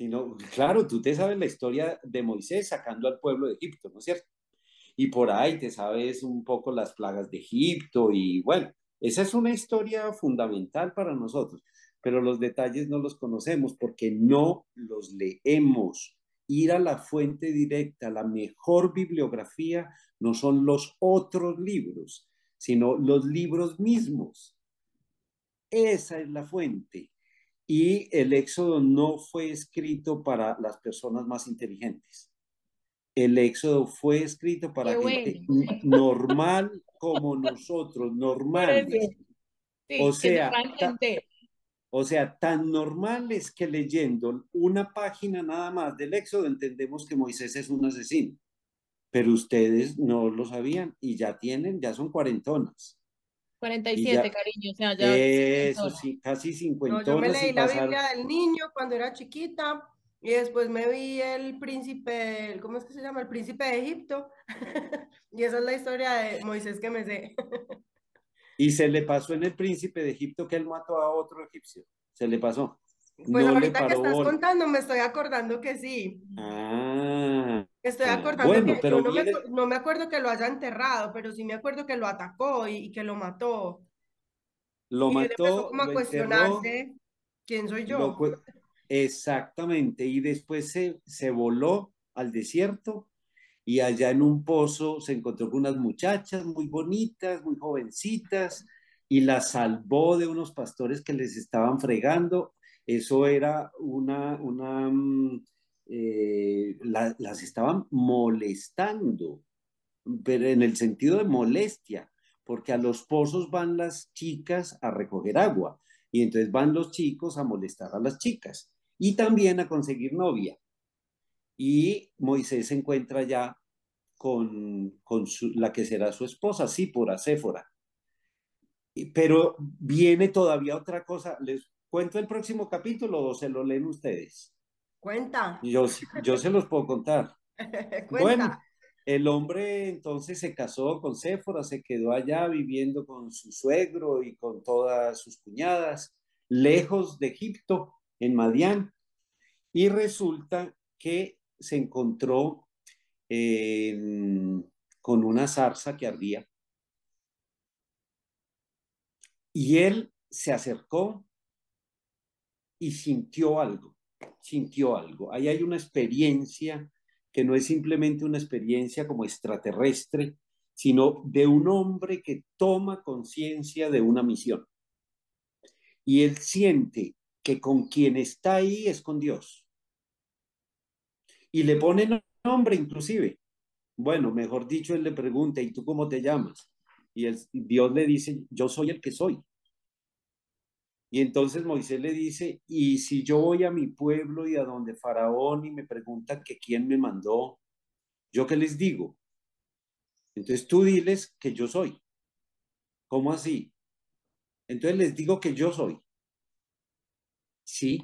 sino, claro, tú te sabes la historia de Moisés sacando al pueblo de Egipto, ¿no es cierto? Y por ahí te sabes un poco las plagas de Egipto y bueno, esa es una historia fundamental para nosotros, pero los detalles no los conocemos porque no los leemos. Ir a la fuente directa, la mejor bibliografía no son los otros libros, sino los libros mismos. Esa es la fuente. Y el Éxodo no fue escrito para las personas más inteligentes. El Éxodo fue escrito para gente normal como nosotros, normal. o sea, O sea, tan normal es que leyendo una página nada más del Éxodo entendemos que Moisés es un asesino. Pero ustedes no lo sabían y ya tienen, ya son cuarentonas. 47, cariño, o sea, ya. Eso sí, casi 50. yo me leí la Biblia del niño cuando era chiquita y después me vi el príncipe, ¿cómo es que se llama? El príncipe de Egipto. y esa es la historia de Moisés que me sé. y se le pasó en el príncipe de Egipto que él mató a otro egipcio. Se le pasó. Pues ahorita que estás contando me estoy acordando que sí. Ah. Estoy ah, acordando que pero no, me, no, me, acuerdo que lo haya enterrado, pero sí me acuerdo que lo atacó y, que lo mató. Lo mató. como a cuestionarse quién soy yo. Exactamente, y después se, se voló al desierto y allá en un pozo se encontró con unas muchachas muy bonitas, muy jovencitas, y las salvó de unos pastores que les estaban fregando. Eso era una, una mm, eh, las estaban molestando, pero en el sentido de molestia, porque a los pozos van las chicas a recoger agua y entonces van los chicos a molestar a las chicas y también a conseguir novia. Y Moisés se encuentra ya con, con la que será su esposa, sí, por Acéfora. Pero viene todavía otra cosa. ¿Les cuento el próximo capítulo o se lo leen ustedes? Cuenta. Yo, yo se los puedo contar. bueno, el hombre entonces se casó con Séfora, se quedó allá viviendo con su suegro y con todas sus cuñadas, lejos de Egipto, en Madián y resulta que se encontró con una zarza que ardía y él se acercó y sintió algo, sintió algo. Ahí hay una experiencia que no es simplemente una experiencia como extraterrestre, sino de un hombre que toma conciencia de una misión. Y él siente que con quien está ahí es con Dios. Y le pone nombre inclusive. Bueno, mejor dicho, él le pregunta, ¿y tú cómo te llamas? Y Dios le dice, yo soy el que soy. Y entonces Moisés le dice, y si yo voy a mi pueblo y a donde Faraón y me preguntan que quién me mandó, ¿yo qué les digo? Entonces tú diles que yo soy. ¿Cómo así? Entonces les digo que yo soy. Sí,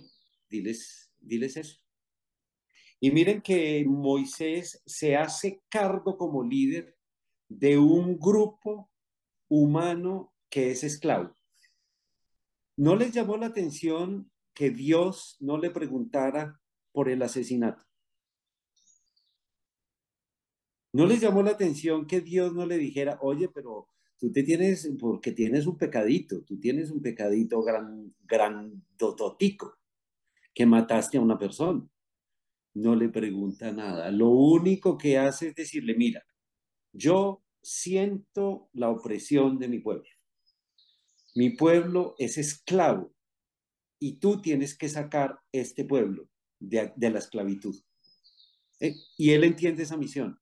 diles, diles eso. Y miren que Moisés se hace cargo como líder de un grupo humano que es esclavo. ¿No les llamó la atención que Dios no le preguntara por el asesinato? ¿No les llamó la atención que Dios no le dijera, oye, pero tú te tienes, porque tienes un pecadito, tú tienes un pecadito gran, grandototico, que mataste a una persona. No le pregunta nada. Lo único que hace es decirle, mira, yo siento la opresión de mi pueblo. Mi pueblo es esclavo y tú tienes que sacar este pueblo de, la esclavitud. Eh, y él entiende esa misión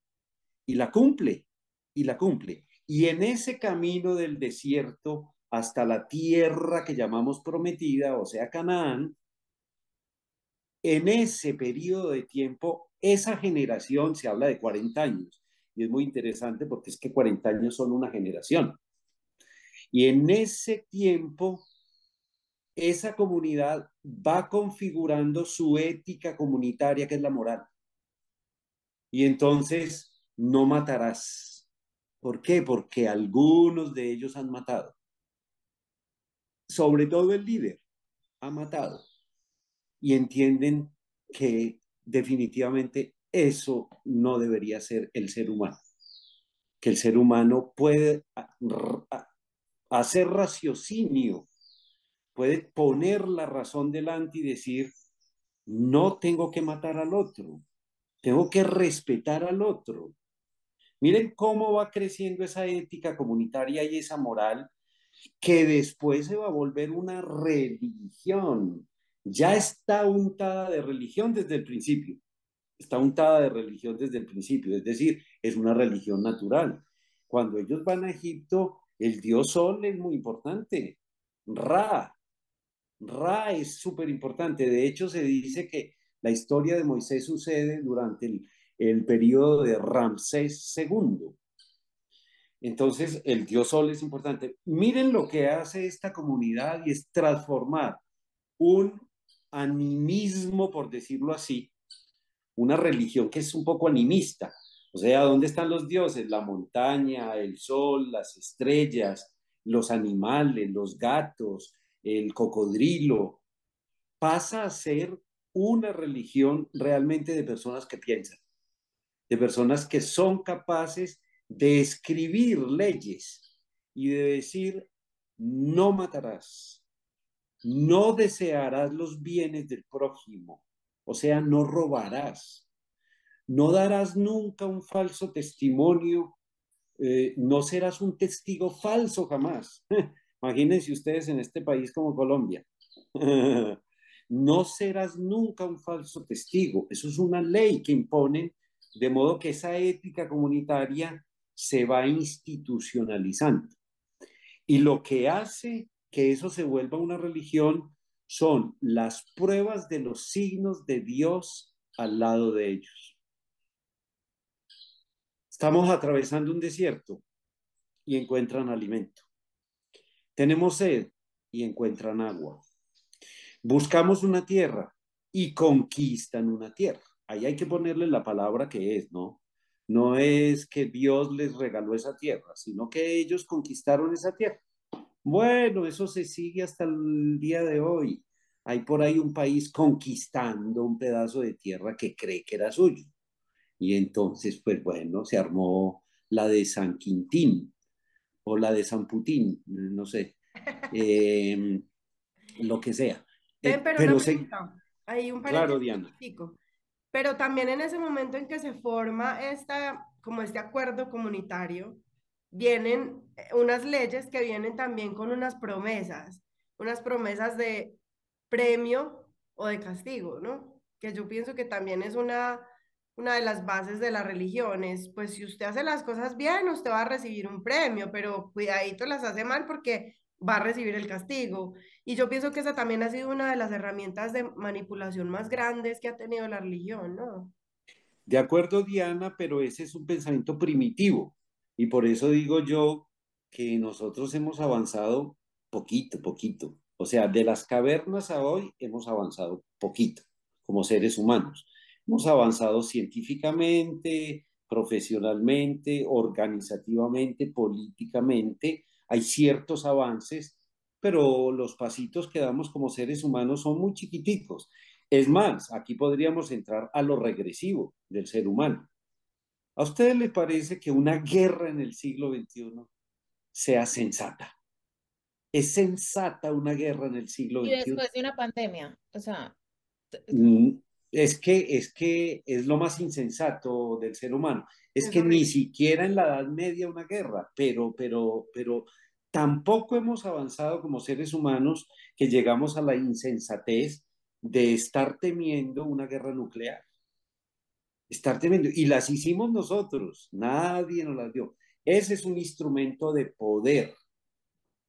y la cumple, y la cumple. Y en ese camino del desierto hasta la tierra que llamamos prometida, o sea, Canaán, en ese periodo de tiempo, esa generación, se habla de 40 años, y es muy interesante porque es que 40 años son una generación. Y en ese tiempo, esa comunidad va configurando su ética comunitaria, que es la moral. Y entonces, no matarás ¿Por qué? Porque algunos de ellos han matado. Sobre todo el líder ha matado. Y entienden que definitivamente eso no debería ser el ser humano. Que el ser humano puede hacer raciocinio, puede poner la razón delante y decir, no tengo que matar al otro, tengo que respetar al otro, Miren cómo va creciendo esa ética comunitaria y esa moral que después se va a volver una religión. Ya está untada de religión desde el principio. Está untada de religión desde el principio, es decir, es una religión natural. Cuando ellos van a Egipto, el dios Sol es muy importante. Ra. Ra es súper importante. De hecho, se dice que la historia de Moisés sucede durante el, el periodo de Ramsés II. Entonces, el dios Sol es importante. Miren lo que hace esta comunidad y es transformar un animismo, por decirlo así, una religión que es un poco animista. O sea, ¿dónde están los dioses? La montaña, el sol, las estrellas, los animales, los gatos, el cocodrilo. Pasa a ser una religión realmente de personas que piensan, de personas que son capaces de escribir leyes y de decir, no matarás, no desearás los bienes del prójimo, o sea, no robarás, no darás nunca un falso testimonio, eh, no serás un testigo falso jamás. Imagínense ustedes en este país como Colombia. no serás nunca un falso testigo. Eso es una ley que imponen, de modo que esa ética comunitaria se va institucionalizando. Y lo que hace que eso se vuelva una religión son las pruebas de los signos de Dios al lado de ellos. Estamos atravesando un desierto y encuentran alimento. Tenemos sed y encuentran agua. Buscamos una tierra y conquistan una tierra. Ahí hay que ponerle la palabra que es, ¿no? No es que Dios les regaló esa tierra, sino que ellos conquistaron esa tierra. Bueno, eso se sigue hasta el día de hoy. Hay por ahí un país conquistando un pedazo de tierra que cree que era suyo. Y entonces, pues bueno, se armó la de San Quintín o la de San Putín, no sé, em, lo que sea. Eh, pero, hay un claro, Diana. Pero también en ese momento en que se forma esta, como este acuerdo comunitario, vienen eh, unas leyes que vienen también con unas promesas, unas promesas de premio o de castigo, ¿no? Que yo pienso que también es una, una de las bases de las religiones. Pues si usted hace las cosas bien, usted va a recibir un premio, pero cuidadito las hace mal porque va a recibir el castigo. Y yo pienso que esa también ha sido una de las herramientas de manipulación más grandes que ha tenido la religión, ¿no? De acuerdo, Diana, pero ese es un pensamiento primitivo. Y por eso digo yo que nosotros hemos avanzado poquito, poquito. O sea, de las cavernas a hoy hemos avanzado poquito como seres humanos. Hemos avanzado científicamente, profesionalmente, organizativamente, políticamente. Hay ciertos avances, pero los pasitos que damos como seres humanos son muy chiquiticos. Es más, aquí podríamos entrar a lo regresivo del ser humano. ¿A ustedes les parece que una guerra en el siglo XXI sea sensata? ¿Es sensata una guerra en el siglo XXI? Y después de una pandemia, o sea... Mm, es que, es que es lo más insensato del ser humano. Es, que ni siquiera en la Edad Media una guerra, pero, pero, pero tampoco hemos avanzado como seres humanos que llegamos a la insensatez de estar temiendo una guerra nuclear estar temiendo. Y las hicimos nosotros, nadie nos las dio. Ese es un instrumento de poder,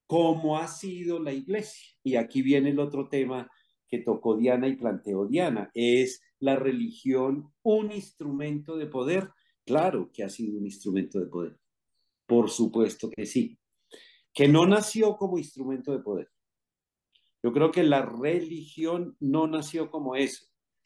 como ha sido la iglesia. Y aquí viene el otro tema que tocó Diana y planteó Diana, es la religión un instrumento de poder. Claro que ha sido un instrumento de poder, por supuesto que sí, que no nació como instrumento de poder. Yo creo que la religión no nació como eso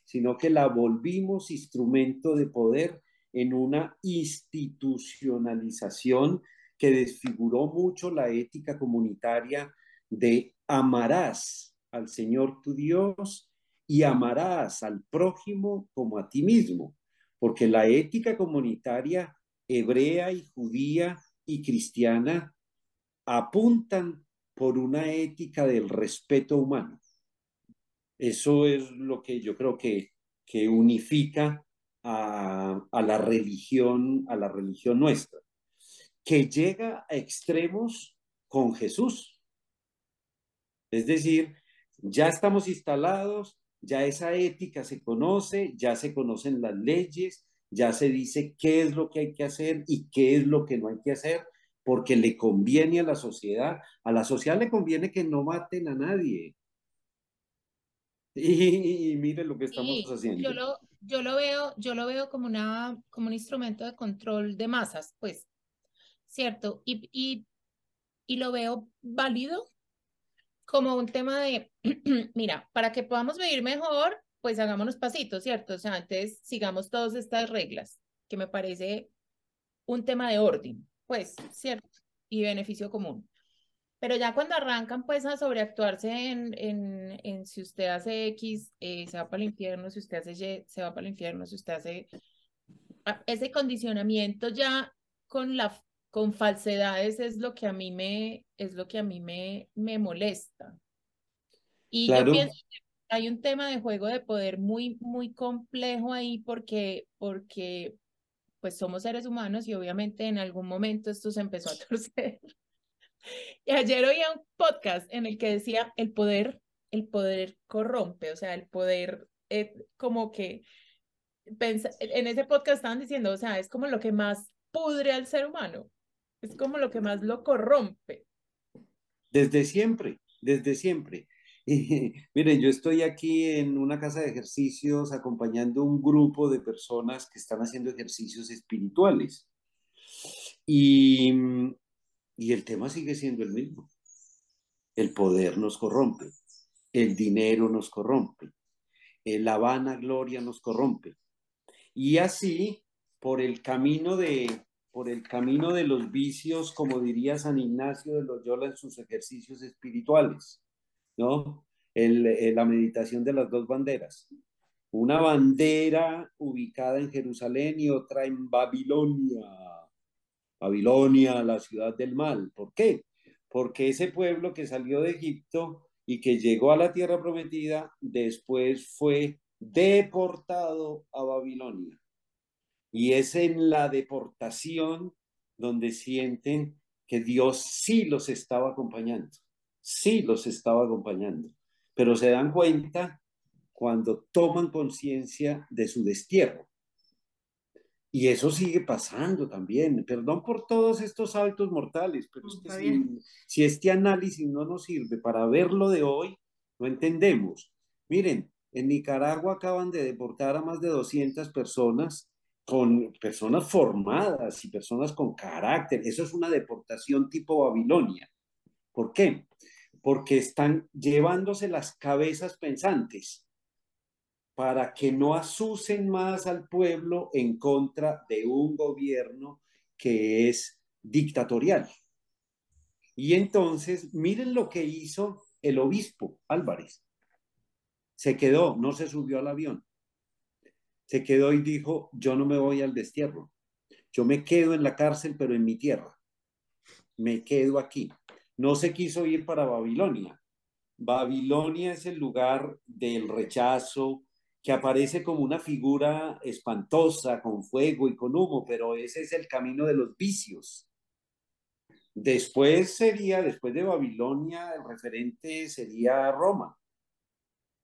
sino que la volvimos instrumento de poder en una institucionalización que desfiguró mucho la ética comunitaria de amarás al Señor tu Dios y amarás al prójimo como a ti mismo, porque la ética comunitaria hebrea y judía y cristiana apuntan por una ética del respeto humano. Eso es lo que yo creo que, que unifica a, a, la religión, a la religión nuestra, que llega a extremos con Jesús. Es decir, ya estamos instalados, ya esa ética se conoce, ya se conocen las leyes, ya se dice qué es lo que hay que hacer y qué es lo que no hay que hacer, porque le conviene a la sociedad. A la sociedad le conviene que no maten a nadie, Y, mire lo que estamos haciendo. Yo lo, yo lo veo, yo lo veo como una, como un instrumento de control de masas, pues, ¿cierto? Y, y, y lo veo válido como un tema de, mira, para que podamos vivir mejor, pues hagámonos pasitos, ¿cierto? O sea, antes sigamos todas estas reglas, que me parece un tema de orden, pues, ¿cierto? Y beneficio común. Pero ya cuando arrancan pues a sobreactuarse en, en, en si usted hace X, eh, se va para el infierno, si usted hace Y, se va para el infierno, si usted hace ah, ese condicionamiento ya con la con falsedades es lo que a mí me es lo que a mí me, me molesta. Y yo pienso que hay un tema de juego de poder muy muy complejo ahí porque porque pues somos seres humanos y obviamente en algún momento esto se empezó a torcer. Y ayer oía un podcast en el que decía el poder, el poder corrompe, o sea, el poder es eh, como que en ese podcast estaban diciendo, o sea, es como lo que más pudre al ser humano, es como lo que más lo corrompe. Desde siempre, desde siempre. Y, miren, yo estoy aquí en una casa de ejercicios acompañando un grupo de personas que están haciendo ejercicios espirituales. Y y el tema sigue siendo el mismo. El poder nos corrompe, el dinero nos corrompe, la vanagloria nos corrompe. Y así, por el camino de, por el camino de los vicios, como diría San Ignacio de Loyola en sus ejercicios espirituales, ¿no? la meditación de las dos banderas. Una bandera ubicada en Jerusalén y otra en Babilonia Babilonia, la ciudad del mal. ¿Por qué? Porque ese pueblo que salió de Egipto y que llegó a la tierra prometida, después fue deportado a Babilonia. Y es en la deportación donde sienten que Dios sí los estaba acompañando, sí los estaba acompañando, pero se dan cuenta cuando toman conciencia de su destierro. Y eso sigue pasando también. Perdón por todos estos saltos mortales, pero es que si, este análisis no nos sirve para ver lo de hoy, no entendemos. Miren, en Nicaragua acaban de deportar a más de 200 personas con personas formadas y personas con carácter. Eso es una deportación tipo Babilonia. ¿Por qué? Porque están llevándose las cabezas pensantes para que no asusen más al pueblo en contra de un gobierno que es dictatorial. Y entonces, miren lo que hizo el obispo Álvarez. Se quedó, no se subió al avión. Se quedó y dijo, yo no me voy al destierro. Yo me quedo en la cárcel, pero en mi tierra. Me quedo aquí. No se quiso ir para Babilonia. Babilonia es el lugar del rechazo, que aparece como una figura espantosa, con fuego y con humo, pero ese es el camino de los vicios. Después sería, después de Babilonia, el referente sería Roma,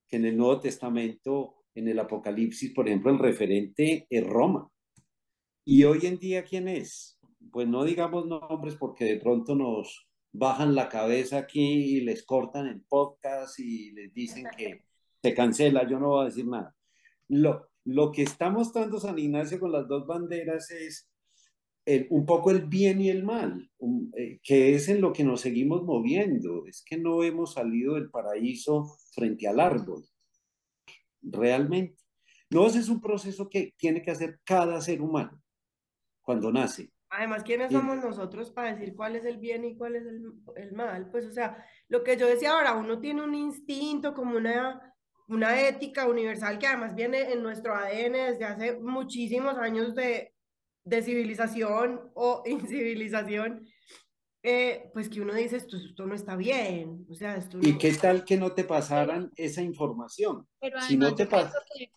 que en el Nuevo Testamento, en el Apocalipsis, por ejemplo, el referente es Roma. ¿Y hoy en día quién es? Pues no digamos nombres porque de pronto nos bajan la cabeza aquí y les cortan el podcast y les dicen que se cancela, yo no voy a decir nada. Lo, lo que está mostrando San Ignacio con las dos banderas es un poco el bien y el mal, eh, que es en lo que nos seguimos moviendo. Es que no hemos salido del paraíso frente al árbol, realmente. No, ese es un proceso que tiene que hacer cada ser humano cuando nace. Además, ¿quiénes somos nosotros para decir cuál es el bien y cuál es el, el, mal? Pues, o sea, lo que yo decía ahora, uno tiene un instinto como una una ética universal que además viene en nuestro ADN desde hace muchísimos años de, de civilización o incivilización, eh, pues que uno dice, esto, esto, no está bien. O sea, esto ¿Y qué tal que no te pasaran esa información? Pero si no te pasa... que,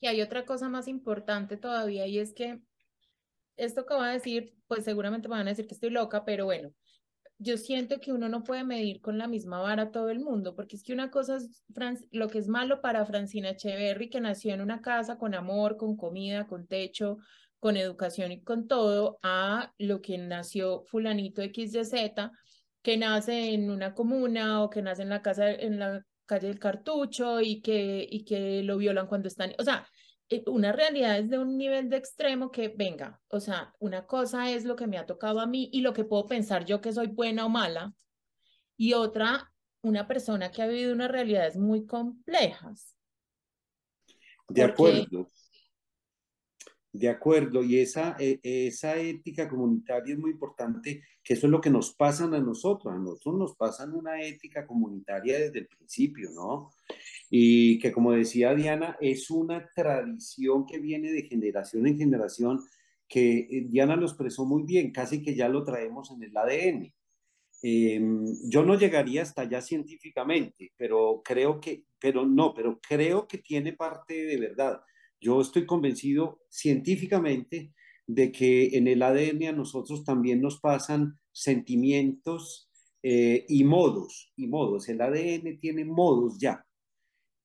que hay otra cosa más importante todavía y es que esto que voy a decir, pues seguramente me van a decir que estoy loca, pero bueno, yo siento que uno no puede medir con la misma vara a todo el mundo, porque es que una cosa es lo que es malo para Francina Echeverry, que nació en una casa con amor, con comida, con techo, con educación y con todo, a lo que nació fulanito XYZ, que nace en una comuna o que nace en la casa, en la calle del cartucho y que, y que lo violan cuando están, o sea, eh, una realidad es de un nivel de extremo que venga, o sea, una cosa es lo que me ha tocado a mí y lo que puedo pensar yo que soy buena o mala, y otra, una persona que ha vivido unas realidades muy complejas. De acuerdo. De acuerdo, y esa, e, esa ética comunitaria es muy importante, que eso es lo que nos pasa a nosotros, a nosotros nos pasan una ética comunitaria desde el principio, ¿no? Y que como decía Diana, es una tradición que viene de generación en generación, que eh, Diana lo expresó muy bien, casi que ya lo traemos en el ADN. Em, yo no llegaría hasta allá científicamente, pero creo que, pero no, pero creo que tiene parte de verdad yo estoy convencido científicamente de que en el ADN a nosotros también nos pasan sentimientos eh, y modos, y modos. El ADN tiene modos ya,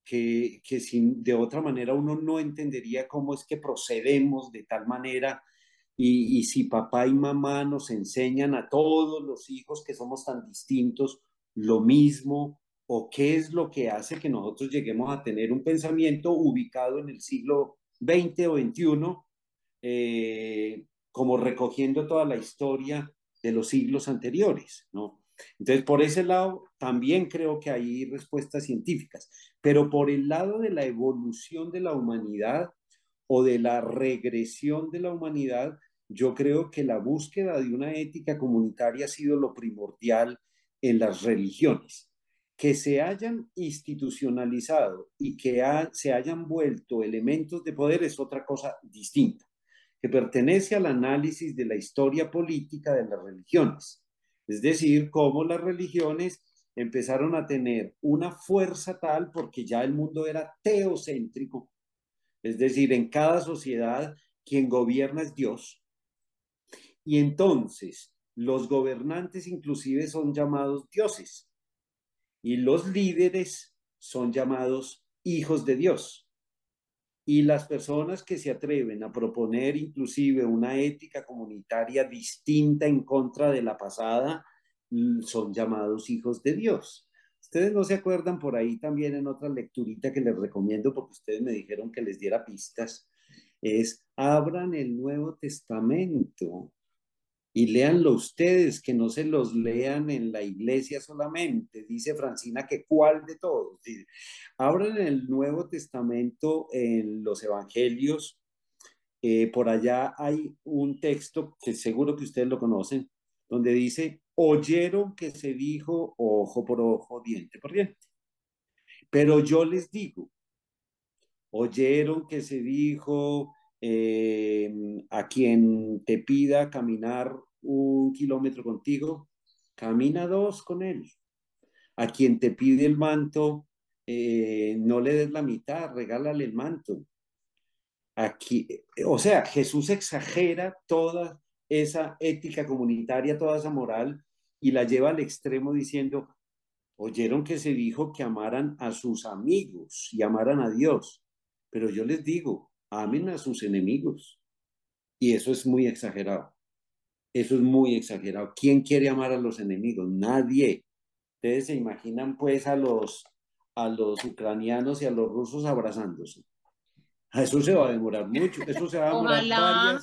que, que sin, de otra manera uno no entendería cómo es que procedemos de tal manera. Y, y si papá y mamá nos enseñan a todos los hijos que somos tan distintos lo mismo, o qué es lo que hace que nosotros lleguemos a tener un pensamiento ubicado en el siglo XX o XXI, eh, como recogiendo toda la historia de los siglos anteriores, ¿no? Entonces, por ese lado, también creo que hay respuestas científicas, pero por el lado de la evolución de la humanidad o de la regresión de la humanidad, yo creo que la búsqueda de una ética comunitaria ha sido lo primordial en las religiones que se hayan institucionalizado y que se hayan vuelto elementos de poder es otra cosa distinta, que pertenece al análisis de la historia política de las religiones. Es decir, cómo las religiones empezaron a tener una fuerza tal porque ya el mundo era teocéntrico. Es decir, en cada sociedad quien gobierna es Dios. Y entonces los gobernantes inclusive son llamados dioses y los líderes son llamados hijos de Dios. Y las personas que se atreven a proponer inclusive una ética comunitaria distinta en contra de la pasada mm, son llamados hijos de Dios. Ustedes no se acuerdan por ahí también en otra lecturita que les recomiendo porque ustedes me dijeron que les diera pistas, es abran el Nuevo Testamento y léanlo ustedes, que no se los lean en la iglesia solamente. Dice Francina que cuál de todos. Abran el Nuevo Testamento en los Evangelios. Eh, por allá hay un texto que seguro que ustedes lo conocen, donde dice, oyeron que se dijo ojo por ojo, diente por diente. Pero yo les digo, oyeron que se dijo eh, a quien te pida caminar un kilómetro contigo, camina dos con él. A quien te pide el manto, eh, no le des la mitad, regálale el manto. Aquí, o sea, Jesús exagera toda esa ética comunitaria, toda esa moral y la lleva al extremo diciendo, oyeron que se dijo que amaran a sus amigos y amaran a Dios, pero yo les digo, amen a sus enemigos. Y eso es muy exagerado. Eso es muy exagerado. ¿Quién quiere amar a los enemigos? Nadie. Ustedes se imaginan pues a los, a los ucranianos y a los rusos abrazándose. Eso se va a demorar mucho. Eso se va a demorar ojalá,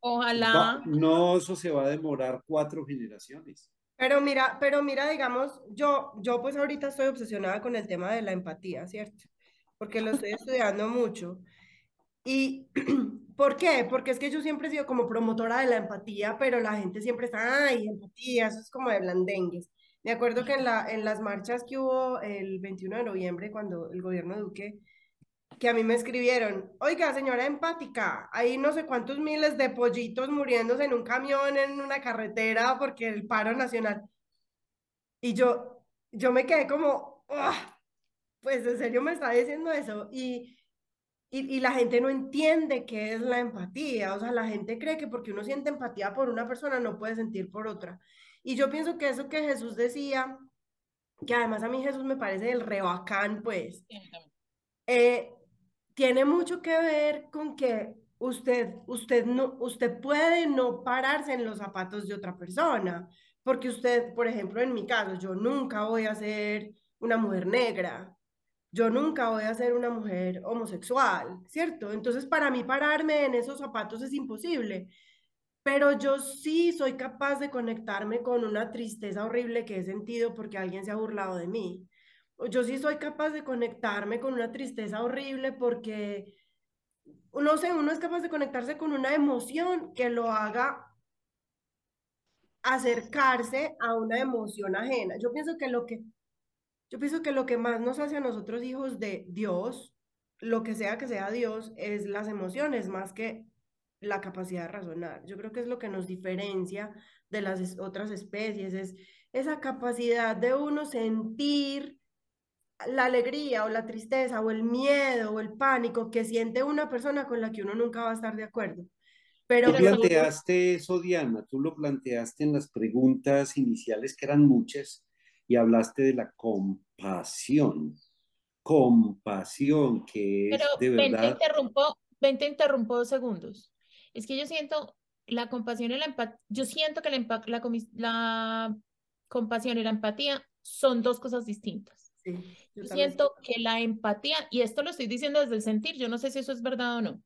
Ojalá. no, eso se va a demorar cuatro generaciones. Pero mira, pero mira, digamos, yo, yo pues ahorita estoy obsesionada con el tema de la empatía, ¿cierto? Porque lo estoy estudiando mucho. ¿Y por qué? Porque es que yo siempre he sido como promotora de la empatía, pero la gente siempre está, ay, empatía, eso es como de blandengues. Me acuerdo que en, la, en las marchas que hubo el 21 de noviembre, cuando el gobierno Duque, que a mí me escribieron, oiga, señora empática, hay no sé cuántos miles de pollitos muriéndose en un camión, en una carretera, porque el paro nacional. Y yo, yo me quedé como, pues en serio me está diciendo eso. Y y, la gente no entiende qué es la empatía, o sea, la gente cree que porque uno siente empatía por una persona no puede sentir por otra. Y yo pienso que eso que Jesús decía, que además a mí Jesús me parece el rebacán, pues, eh, tiene mucho que ver con que usted, usted, no, usted puede no pararse en los zapatos de otra persona, porque usted, por ejemplo, en mi caso, yo nunca voy a ser una mujer negra, yo nunca voy a ser una mujer homosexual, ¿cierto? Entonces, para mí pararme en esos zapatos es imposible, pero yo sí soy capaz de conectarme con una tristeza horrible que he sentido porque alguien se ha burlado de mí. Yo sí soy capaz de conectarme con una tristeza horrible porque, no sé, uno es capaz de conectarse con una emoción que lo haga acercarse a una emoción ajena. Yo pienso que lo que yo pienso que lo que más nos hace a nosotros hijos de Dios, lo que sea que sea Dios, es las emociones más que la capacidad de razonar. Yo creo que es lo que nos diferencia de las otras especies, es esa capacidad de uno sentir la alegría o la tristeza o el miedo o el pánico que siente una persona con la que uno nunca va a estar de acuerdo. Pero tú planteaste eso, Diana, tú lo planteaste en las preguntas iniciales, que eran muchas, y hablaste de la compasión. Compasión, que es de verdad. Ven, te interrumpo, ven, te interrumpo dos segundos. Es que yo siento la compasión y la empatía. Yo siento que la, la, la compasión y la empatía son dos cosas distintas. Sí, yo, yo siento que la empatía, y esto lo estoy diciendo desde el sentir, yo no sé si eso es verdad o no.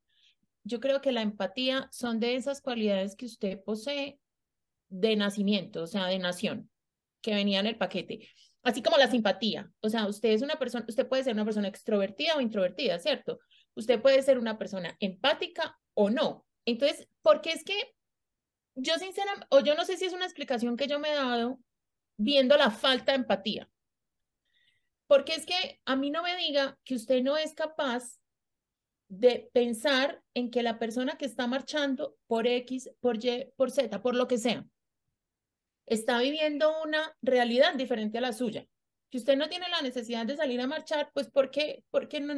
Yo creo que la empatía son de esas cualidades que usted posee de nacimiento, o sea, de nación que venía en el paquete. Así como la simpatía. O sea, usted es una persona, usted puede ser una persona extrovertida o introvertida, ¿cierto? Usted puede ser una persona empática o no. Entonces, porque es que yo sinceramente, o yo no sé si es una explicación que yo me he dado viendo la falta de empatía. Porque es que a mí no me diga que usted no es capaz de pensar en que la persona que está marchando por X, por Y, por Z, por lo que sea, está viviendo una realidad diferente a la suya. Que usted no tiene la necesidad de salir a marchar, pues porque no,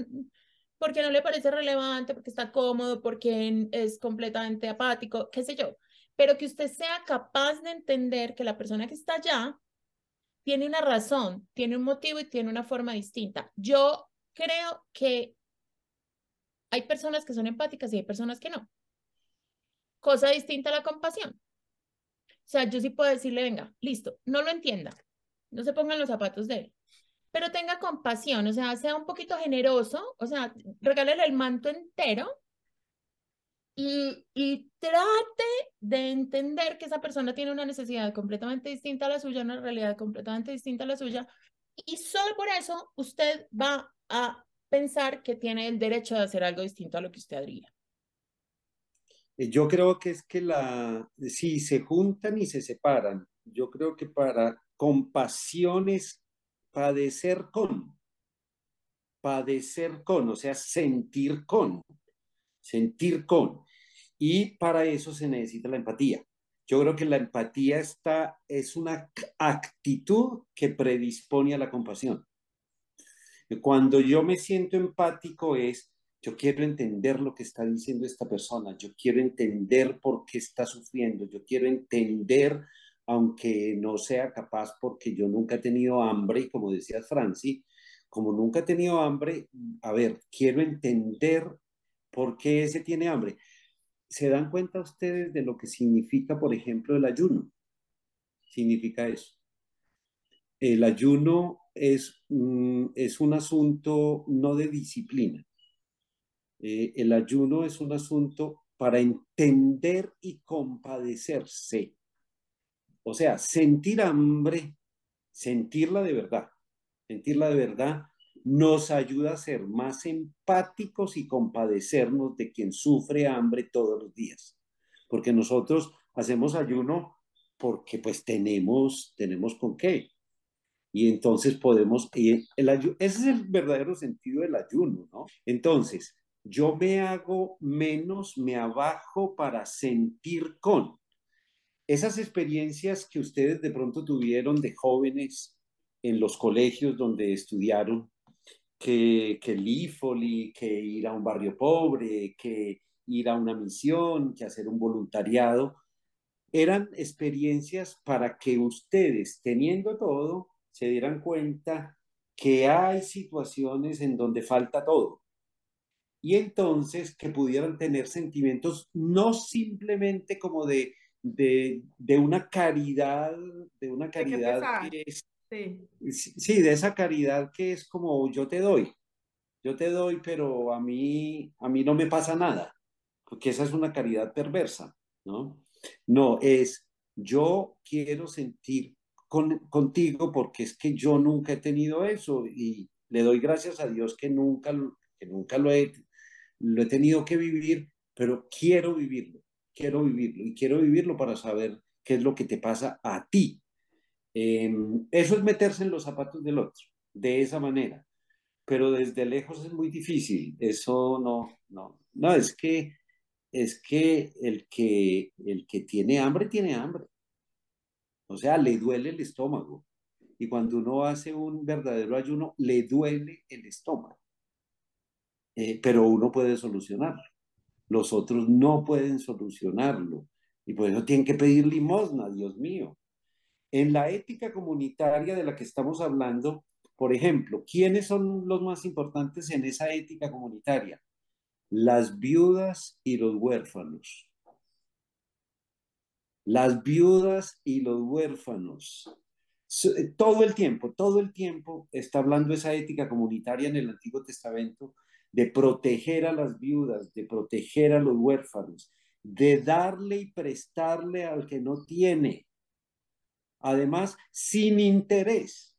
porque no le parece relevante, porque está cómodo, porque es completamente apático, qué sé yo. Pero que usted sea capaz de entender que la persona que está allá tiene una razón, tiene un motivo y tiene una forma distinta. Yo creo que hay personas que son empáticas y hay personas que no. Cosa distinta a la compasión. O sea, yo sí puedo decirle, venga, listo, no lo entienda, no se pongan los zapatos de él, pero tenga compasión, o sea, sea un poquito generoso, o sea, regálele el manto entero y, y trate de entender que esa persona tiene una necesidad completamente distinta a la suya, una realidad completamente distinta a la suya, y solo por eso usted va a pensar que tiene el derecho de hacer algo distinto a lo que usted haría. Eh, yo creo que es que la, si se juntan y se separan, yo creo que para compasión es padecer con, padecer con, o sea, sentir con, sentir con. Y para eso se necesita la empatía. Yo creo que la empatía está, es una actitud que predispone a la compasión. Cuando yo me siento empático es yo quiero entender lo que está diciendo esta persona, yo quiero entender por qué está sufriendo, yo quiero entender, aunque no sea capaz porque yo nunca he tenido hambre, y como decía Franci, como nunca he tenido hambre, a ver, quiero entender por qué ese tiene hambre. ¿Se dan cuenta ustedes de lo que significa, por ejemplo, el ayuno? Significa eso. El ayuno es, es un asunto no de disciplina, eh, el ayuno es un asunto para entender y compadecerse. O sea, sentir hambre, sentirla de verdad, sentirla de verdad nos ayuda a ser más empáticos y compadecernos de quien sufre hambre todos los días. Porque nosotros hacemos ayuno porque pues tenemos, tenemos con qué. Y entonces podemos, y el, ese es el verdadero sentido del ayuno, ¿no? Entonces, yo me hago menos, me abajo para sentir con. Esas experiencias que ustedes de pronto tuvieron de jóvenes en los colegios donde estudiaron, que, que el que ir a un barrio pobre, que ir a una misión, que hacer un voluntariado, eran experiencias para que ustedes, teniendo todo, se dieran cuenta que hay situaciones en donde falta todo y entonces que pudieran tener sentimientos no simplemente como de, de, de una caridad, de una caridad que es Sí. Sí, de esa caridad que es como yo te doy, yo te doy, pero a mí, a mí no me pasa nada, porque esa es una caridad perversa, ¿no? No, es yo quiero sentir con, contigo porque es que yo nunca he tenido eso y le doy gracias a Dios que nunca, que nunca lo, he, lo he tenido que vivir, pero quiero vivirlo, quiero vivirlo y quiero vivirlo para saber qué es lo que te pasa a ti. Em, eso es meterse en los zapatos del otro, de esa manera pero desde lejos es muy difícil. Eso no, no, no, es que, es que el que, el que tiene hambre, tiene hambre. O sea, le duele el estómago. Y cuando uno hace un verdadero ayuno, le duele el estómago. Eh, pero uno puede solucionarlo. Los otros no pueden solucionarlo. Y por eso tienen que pedir limosna, Dios mío. En la ética comunitaria de la que estamos hablando, por ejemplo, ¿quiénes son los más importantes en esa ética comunitaria? Las viudas y los huérfanos. Las viudas y los huérfanos. Eh, todo el tiempo, todo el tiempo está hablando esa ética comunitaria en el Antiguo Testamento de proteger a las viudas, de proteger a los huérfanos, de darle y prestarle al que no tiene. Además, sin interés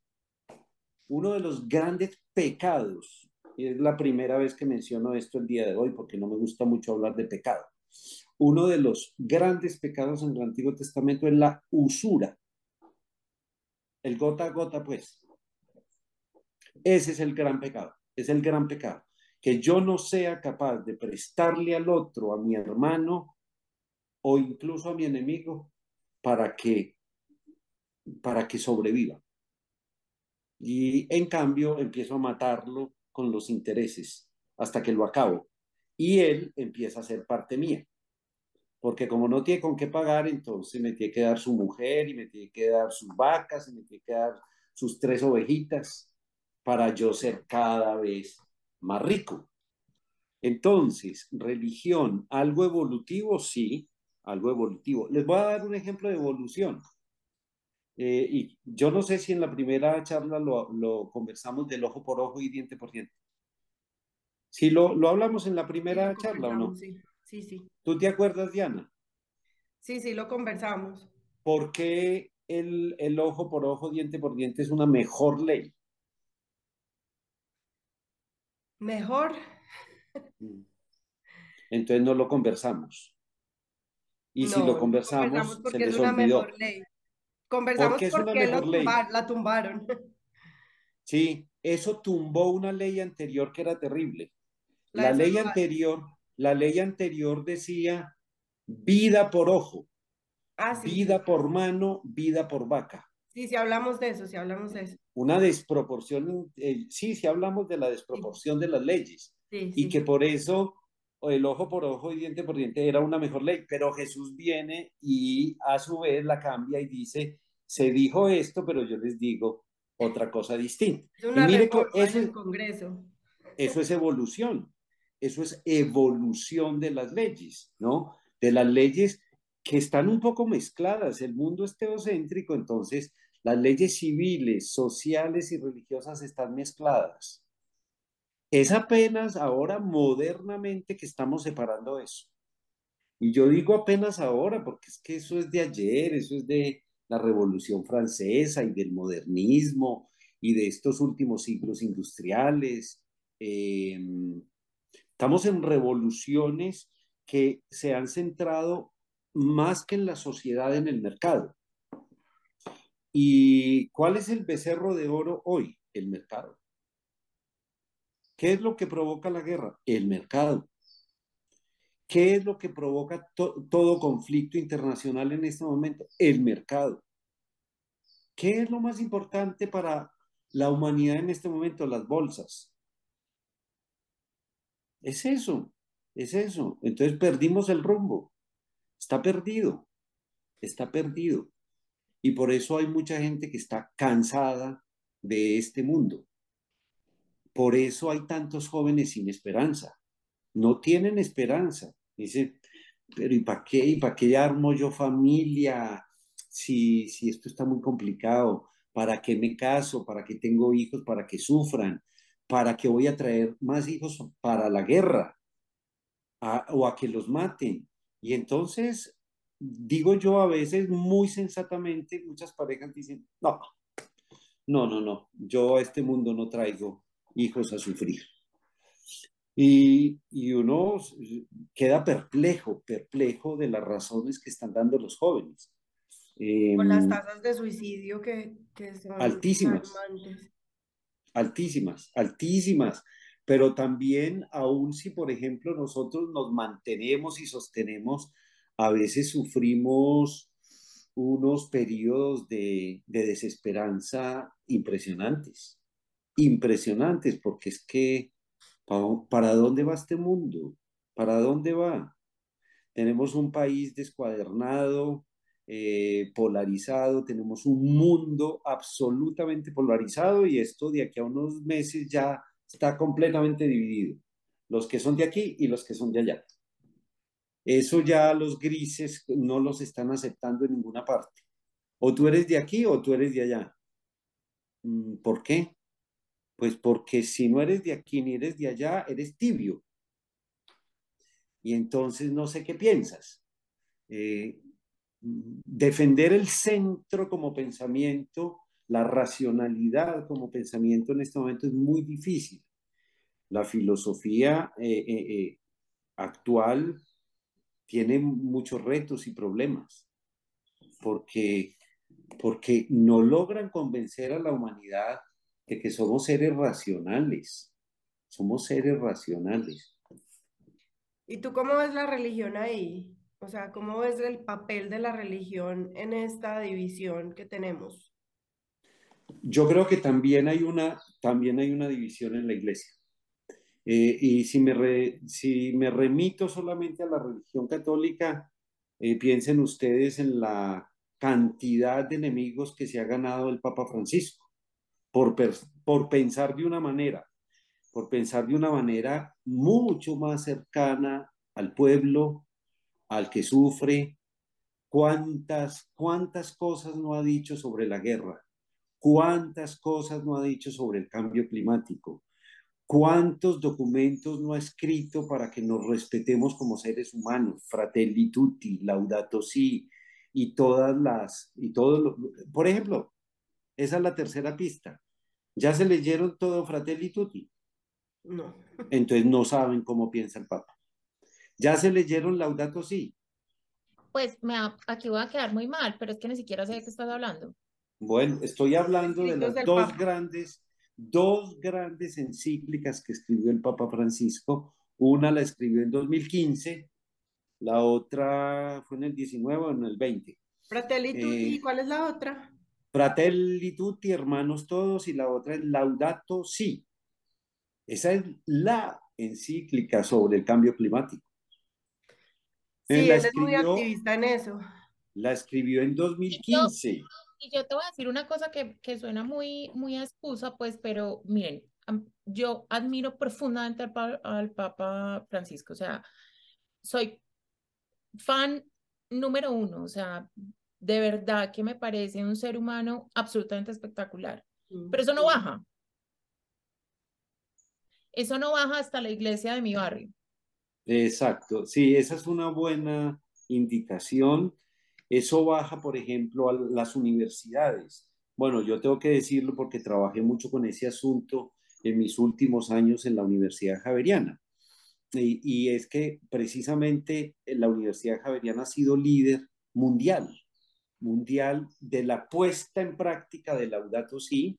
uno de los grandes pecados, y es la primera vez que menciono esto el día de hoy porque no me gusta mucho hablar de pecado, uno de los grandes pecados en el Antiguo Testamento es la usura. El gota a gota, pues. Ese es el gran pecado, es el gran pecado. Que yo no sea capaz de prestarle al otro, a mi hermano o incluso a mi enemigo para que, para que sobreviva. Y en cambio empiezo a matarlo con los intereses hasta que lo acabo. Y él empieza a ser parte mía. Porque como no tiene con qué pagar, entonces me tiene que dar su mujer y me tiene que dar sus vacas y me tiene que dar sus tres ovejitas para yo ser cada vez más rico. Entonces, religión, algo evolutivo, sí, algo evolutivo. Les voy a dar un ejemplo de evolución. Eh, y yo no sé si en la primera charla lo, lo, conversamos del ojo por ojo y diente por diente. Si lo, lo hablamos en la primera charla o no. Sí, sí, sí. ¿Tú te acuerdas, Diana? Sí, sí, lo conversamos. ¿Por qué el, el ojo por ojo, diente por diente es una mejor ley? Mejor. Mm. Entonces no lo conversamos. Y si lo conversamos, se les olvidó. Ley. Conversamos porque, la tumbaron. Sí, eso tumbó una ley anterior que era terrible. La, ley anterior, la ley anterior decía vida por ojo, ah, vida por mano, vida por vaca. Sí, sí hablamos de eso, sí hablamos de eso. Una desproporción, eh, sí, sí hablamos de la desproporción de las leyes. y que por eso el ojo por ojo y diente por diente era una mejor ley, pero Jesús viene y a su vez la cambia y dice, se dijo esto, pero yo les digo otra cosa distinta. Es una y eso, en el Congreso. Eso es evolución, eso es evolución de las leyes, ¿no? De las leyes que están un poco mezcladas. El mundo es teocéntrico, entonces las leyes civiles, sociales y religiosas están mezcladas. Es apenas ahora modernamente que estamos separando eso. Y yo digo apenas ahora, porque es que eso es de ayer, eso es de, la Revolución Francesa y del modernismo y de estos últimos siglos industriales. Em, estamos en revoluciones que se han centrado más que en la sociedad, en el mercado. ¿Y cuál es el becerro de oro hoy? El mercado. ¿Qué es lo que provoca la guerra? El mercado. ¿Qué es lo que provoca todo conflicto internacional en este momento? El mercado. ¿Qué es lo más importante para la humanidad en este momento? Las bolsas. Es eso, es eso. Entonces perdimos el rumbo. Está perdido, está perdido. Y por eso hay mucha gente que está cansada de este mundo. Por eso hay tantos jóvenes sin esperanza. No tienen esperanza. Dice, pero ¿y para qué? ¿Y para qué armo yo familia? Si, si esto está muy complicado, ¿Para qué me caso? ¿Para qué tengo hijos? ¿Para que sufran? ¿Para qué voy a traer más hijos para la guerra? o a que los maten. Y entonces, digo yo a veces muy sensatamente, muchas parejas dicen, no, no, no, no, yo a este mundo no traigo hijos a sufrir. Y, uno queda perplejo, perplejo de las razones que están dando los jóvenes. Con las tasas de suicidio que, son altísimas. Altísimas, altísimas. Pero también, aun si, por ejemplo, nosotros nos mantenemos y sostenemos, a veces sufrimos unos periodos de, de desesperanza impresionantes. Impresionantes, porque es que ¿Para dónde va este mundo? ¿Para dónde va? Tenemos un país descuadernado, eh, polarizado, tenemos un mundo absolutamente polarizado y esto de aquí a unos meses ya está completamente dividido. Los que son de aquí y los que son de allá. Eso ya los grises no los están aceptando en ninguna parte. O tú eres de aquí o tú eres de allá. Mm, ¿Por qué? Pues porque si no eres de aquí ni eres de allá, eres tibio. Y entonces no sé qué piensas. Eh, defender el centro como pensamiento, la racionalidad como pensamiento en este momento es muy difícil. La filosofía eh, eh, actual tiene muchos retos y problemas porque, porque no logran convencer a la humanidad de que somos seres racionales, somos seres racionales. ¿Y tú cómo ves la religión ahí? O sea, ¿cómo ves el papel de la religión en esta división que tenemos? Yo creo que también hay una, también hay una división en la iglesia. Eh, y si me, si me remito solamente a la religión católica, eh, piensen ustedes en la cantidad de enemigos que se ha ganado el Papa Francisco por, por pensar de una manera, por pensar de una manera mucho más cercana al pueblo, al que sufre. ¿Cuántas, cuántas cosas no ha dicho sobre la guerra? ¿Cuántas cosas no ha dicho sobre el cambio climático? ¿Cuántos documentos no ha escrito para que nos respetemos como seres humanos? Fratelli tutti, laudato si, y todas las, y todo por ejemplo, esa es la tercera pista. ¿Ya se leyeron todo Fratelli Tutti? No. Entonces no saben cómo piensa el Papa. ¿Ya se leyeron Laudato Si? Pues me aquí voy a quedar muy mal, pero es que ni siquiera sé de qué estás hablando. Bueno, estoy hablando de las dos grandes, dos grandes encíclicas que escribió el Papa Francisco. Una la escribió en 2015, la otra fue en el 19 o en el 20. Fratelli Tutti, eh, ¿cuál es la otra? Fratelli tutti, hermanos todos, y la otra es Laudato Si. Esa es la encíclica sobre el cambio climático. Sí, él es muy activista en eso. La escribió en 2015. Y yo, te voy a decir una cosa que, que suena muy, muy excusa, pues, pero miren, yo admiro profundamente al, al Papa Francisco, o sea, soy fan número uno, o sea, de verdad que me parece un ser humano absolutamente espectacular. Pero eso no baja. Eso no baja hasta la iglesia de mi barrio. Exacto, sí, esa es una buena indicación. Eso baja, por ejemplo, a las universidades. Bueno, yo tengo que decirlo porque trabajé mucho con ese asunto en mis últimos años en la Universidad Javeriana. Y, es que precisamente la Universidad Javeriana ha sido líder mundial mundial de la puesta en práctica del Laudato Si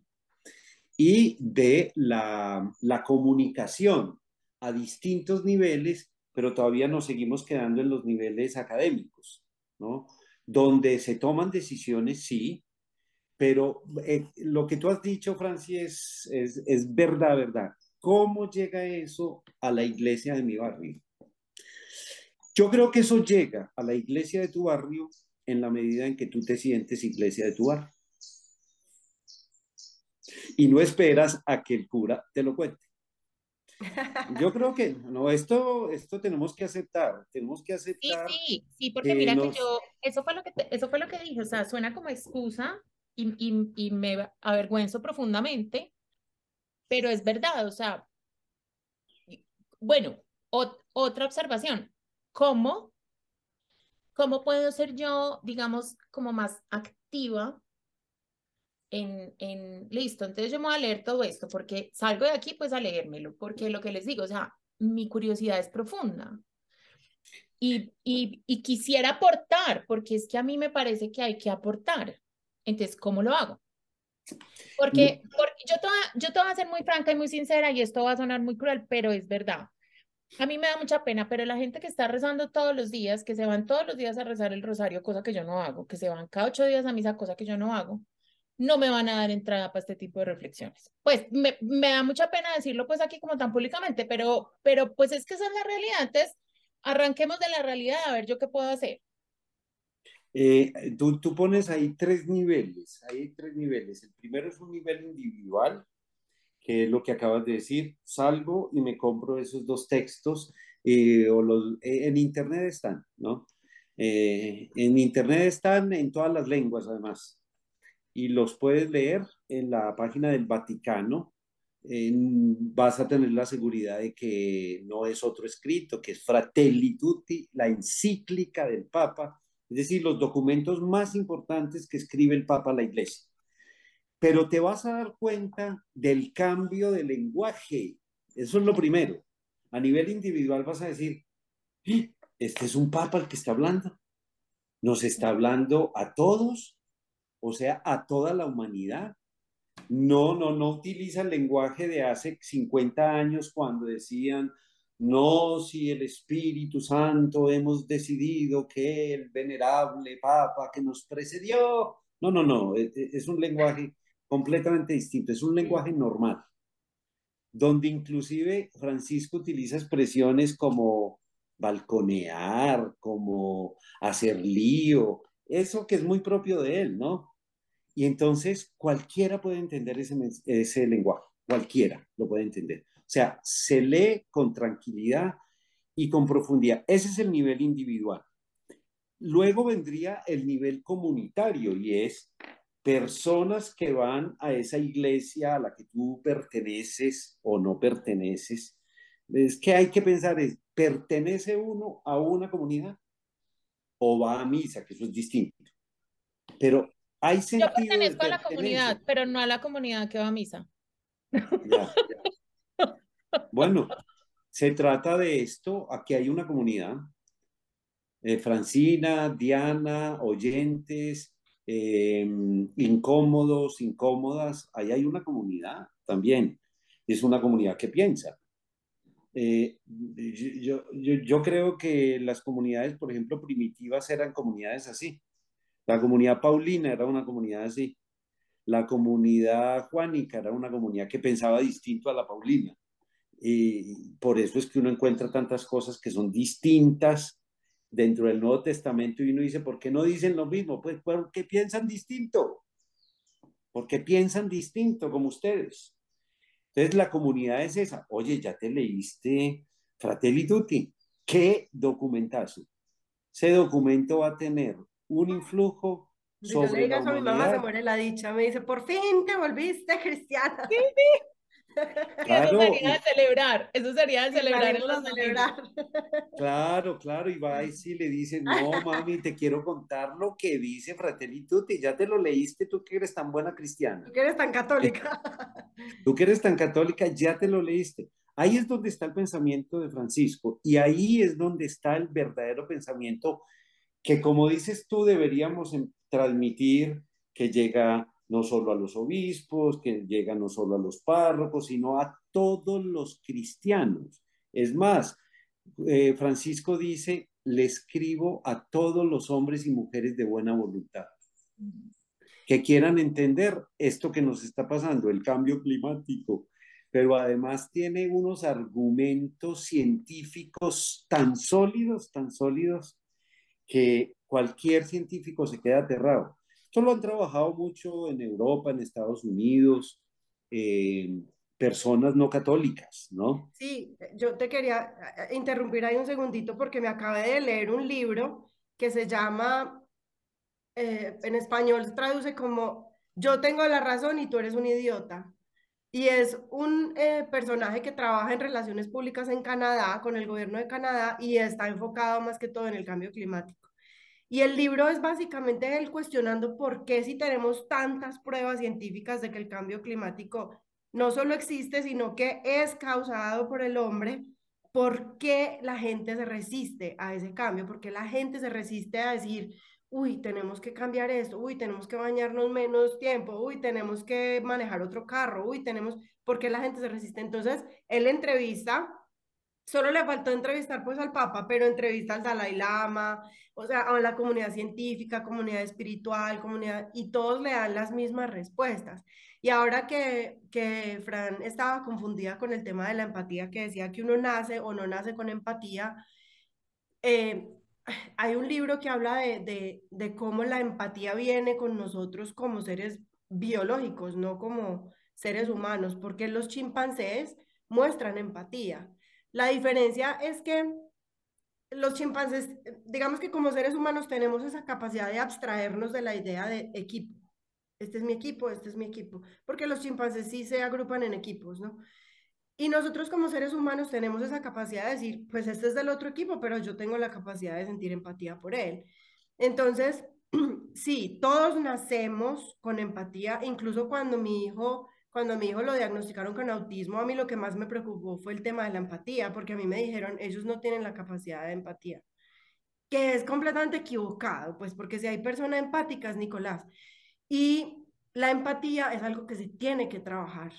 y de la, la comunicación a distintos niveles, pero todavía nos seguimos quedando en los niveles académicos, ¿no? Donde se toman decisiones, sí, pero eh, lo que tú has dicho, Francis, es, es verdad, verdad. ¿Cómo llega eso a la iglesia de mi barrio? Yo creo que eso llega a la iglesia de tu barrio en la medida en que tú te sientes iglesia de tu barrio. Y no esperas a que el cura te lo cuente. Yo creo que no, esto, esto tenemos que aceptar, tenemos que aceptar. Sí, sí, sí porque mira que yo, eso fue lo que, eso fue lo que dije, o sea, suena como excusa, y, y, y me avergüenzo profundamente, pero es verdad, o sea, bueno, otra observación, ¿cómo, ¿cómo puedo ser yo, digamos, como más activa en, en, listo, entonces yo me voy a leer todo esto, porque salgo de aquí pues a leérmelo, porque lo que les digo, o sea, mi curiosidad es profunda. Y, y, y quisiera aportar, porque es que a mí me parece que hay que aportar. Entonces, ¿cómo lo hago? Porque, porque yo, te, yo te voy a ser muy franca y muy sincera y esto va a sonar muy cruel, pero es verdad. A mí me da mucha pena, pero la gente que está rezando todos los días, que se van todos los días a rezar el rosario, cosa que yo no hago, que se van cada ocho días a misa, cosa que yo no hago, no me van a dar entrada para este tipo de reflexiones. Pues me, me da mucha pena decirlo pues aquí como tan públicamente, pero, pero pues es que esa es la realidad. Arranquemos de la realidad a ver yo qué puedo hacer. Eh, tú, tú, pones ahí tres niveles, hay tres niveles. El primero es un nivel individual, que es lo que acabas de decir. Salgo y me compro esos dos textos, eh, o los, eh, en Internet están, ¿no? en Internet están en todas las lenguas, además, y los puedes leer en la página del Vaticano. vas a tener la seguridad de que no es otro escrito, que es Fratelli Tutti, la encíclica del Papa es decir, los documentos más importantes que escribe el Papa a la Iglesia. Pero te vas a dar cuenta del cambio de lenguaje. Eso es lo primero. A nivel individual vas a decir, ¡Ah! este es un Papa el que está hablando. Nos está hablando a todos, o sea, a toda la humanidad. No, no, no utiliza el lenguaje de hace 50 años cuando decían no si el Espíritu Santo hemos decidido que el venerable Papa que nos precedió. No, no, no, e, e, es un lenguaje completamente distinto, es un lenguaje normal, donde inclusive Francisco utiliza expresiones como balconear, como hacer lío, eso que es muy propio de él, ¿no? Y entonces cualquiera puede entender ese, ese lenguaje, cualquiera lo puede entender. O sea, se lee con tranquilidad y con profundidad. Ese es el nivel individual. Luego vendría el nivel comunitario y es personas que van a esa iglesia a la que tú perteneces o no perteneces. Es que hay que pensar, es, ¿pertenece uno a una comunidad o va a misa? Que eso es distinto. Pero hay sentido. Yo pertenezco a la comunidad, pero no a la comunidad que va a misa. Ya, bueno, se trata de esto, aquí hay una comunidad. Eh, Francina, Diana, oyentes, em, incómodos, incómodas, ahí hay una comunidad también. Es una comunidad que piensa. Eh, yo, yo, yo, creo que las comunidades, por ejemplo, primitivas eran comunidades así. La comunidad paulina era una comunidad así. La comunidad juánica era una comunidad que pensaba distinto a la paulina. Y por eso es que uno encuentra tantas cosas que son distintas dentro del Nuevo Testamento y uno dice, ¿por qué no dicen lo mismo? Pues porque piensan distinto, porque piensan distinto como ustedes. Entonces la comunidad es esa. Oye, ya te leíste Fratelli Tutti. ¿Qué documentazo? Ese documento va a tener un influjo sobre yo le digas a mi mamá se muere la dicha, me dice, por fin te volviste cristiana. Sí, sí. Claro, eso sería de celebrar, eso sería de celebrar en celebrar. Claro, claro, y va y sí le dice, no mami, te quiero contar lo que dice Fratelli Tutti, ya te lo leíste, tú que eres tan buena cristiana. Tú que eres tan católica. Tú que eres tan católica, ya te lo leíste. Ahí es donde está el pensamiento de Francisco y ahí es donde está el verdadero pensamiento que como dices tú deberíamos transmitir, que llega no solo a los obispos, que llega no solo a los párrocos, sino a todos los cristianos. Es más, eh, Francisco dice, le escribo a todos los hombres y mujeres de buena voluntad que quieran entender esto que nos está pasando, el cambio climático, pero además tiene unos argumentos científicos tan sólidos, tan sólidos, que cualquier científico se queda aterrado. Esto lo han trabajado mucho en Europa, en Estados Unidos, eh, personas no católicas, ¿no? Sí, yo te quería eh, interrumpir ahí un segundito porque me acabé de leer un libro que se llama, eh, en español se traduce como yo tengo la razón y tú eres un idiota. Y es un eh, personaje que trabaja en relaciones públicas en Canadá, con el gobierno de Canadá, y está enfocado más que todo en el cambio climático. Y el libro es básicamente él cuestionando por qué si tenemos tantas pruebas científicas de que el cambio climático no solo existe, sino que es causado por el hombre, ¿por qué la gente se resiste a ese cambio? ¿Por qué la gente se resiste a decir, uy, tenemos que cambiar esto, uy, tenemos que bañarnos menos tiempo, uy, tenemos que manejar otro carro, uy, tenemos, ¿por qué la gente se resiste? Entonces, él entrevista, solo le faltó entrevistar pues al Papa, pero entrevista al Dalai Lama, o sea, a la comunidad científica, comunidad espiritual, comunidad, y todos le dan las mismas respuestas. Y ahora que, que Fran estaba confundida con el tema de la empatía, que decía que uno nace o no nace con empatía, eh, hay un libro que habla de, de, cómo la empatía viene con nosotros como seres biológicos, no como seres humanos, porque los chimpancés muestran empatía. La diferencia es que los chimpancés, digamos que como seres humanos tenemos esa capacidad de abstraernos de la idea de equipo este es mi equipo, este es mi equipo, porque los chimpancés sí se agrupan en equipos, ¿no? Y nosotros como seres humanos tenemos esa capacidad de decir, pues este es del otro equipo, pero yo tengo la capacidad de sentir empatía por él. Entonces, sí, todos nacemos con empatía, incluso cuando mi hijo, cuando mi hijo lo diagnosticaron con autismo, a mí lo que más me preocupó fue el tema de la empatía, porque a mí me dijeron, ellos no tienen la capacidad de empatía, que es completamente equivocado, pues porque si hay personas empáticas, Nicolás, y la empatía es algo que se tiene que trabajar,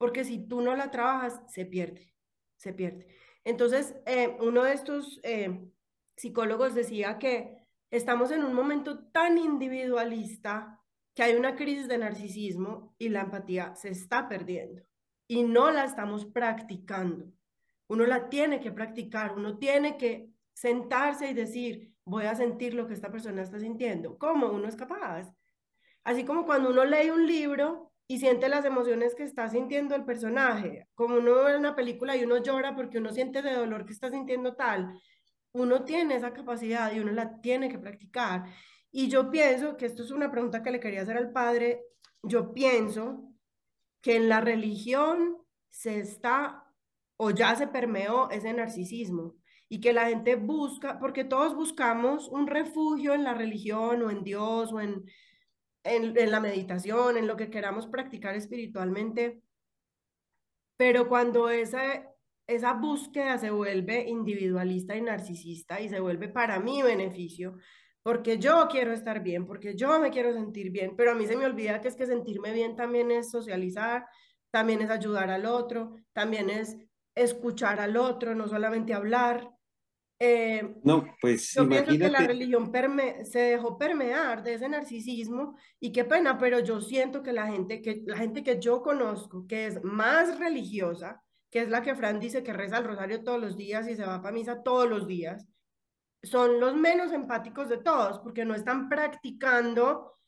porque si tú no la trabajas, se pierde, se pierde. Entonces, eh, uno de estos eh, psicólogos decía que estamos en un momento tan individualista que hay una crisis de narcisismo y la empatía se está perdiendo y no la estamos practicando. Uno la tiene que practicar, uno tiene que sentarse y decir, voy a sentir lo que esta persona está sintiendo. ¿Cómo? Uno es capaz. Así como cuando uno lee un libro y siente las emociones que está sintiendo el personaje, como uno ve una película y uno llora porque uno siente ese dolor que está sintiendo tal, uno tiene esa capacidad y uno la tiene que practicar. Y yo pienso que esto es una pregunta que le quería hacer al padre, yo pienso que en la religión se está o ya se permeó ese narcisismo y que la gente busca, porque todos buscamos un refugio en la religión o en Dios o en en, la meditación, en lo que queramos practicar espiritualmente, pero cuando esa, esa búsqueda se vuelve individualista y narcisista y se vuelve para mi beneficio, porque yo quiero estar bien, porque yo me quiero sentir bien, pero a mí se me olvida que es que sentirme bien también es socializar, también es ayudar al otro, también es escuchar al otro, no solamente hablar. Eh, no, pues yo pienso que la religión se dejó permear de ese narcisismo y qué pena, pero yo siento que la gente que la gente que yo conozco, que es más religiosa, que es la que Fran dice que reza el rosario todos los días y se va para misa todos los días, son los menos empáticos de todos, porque no están practicando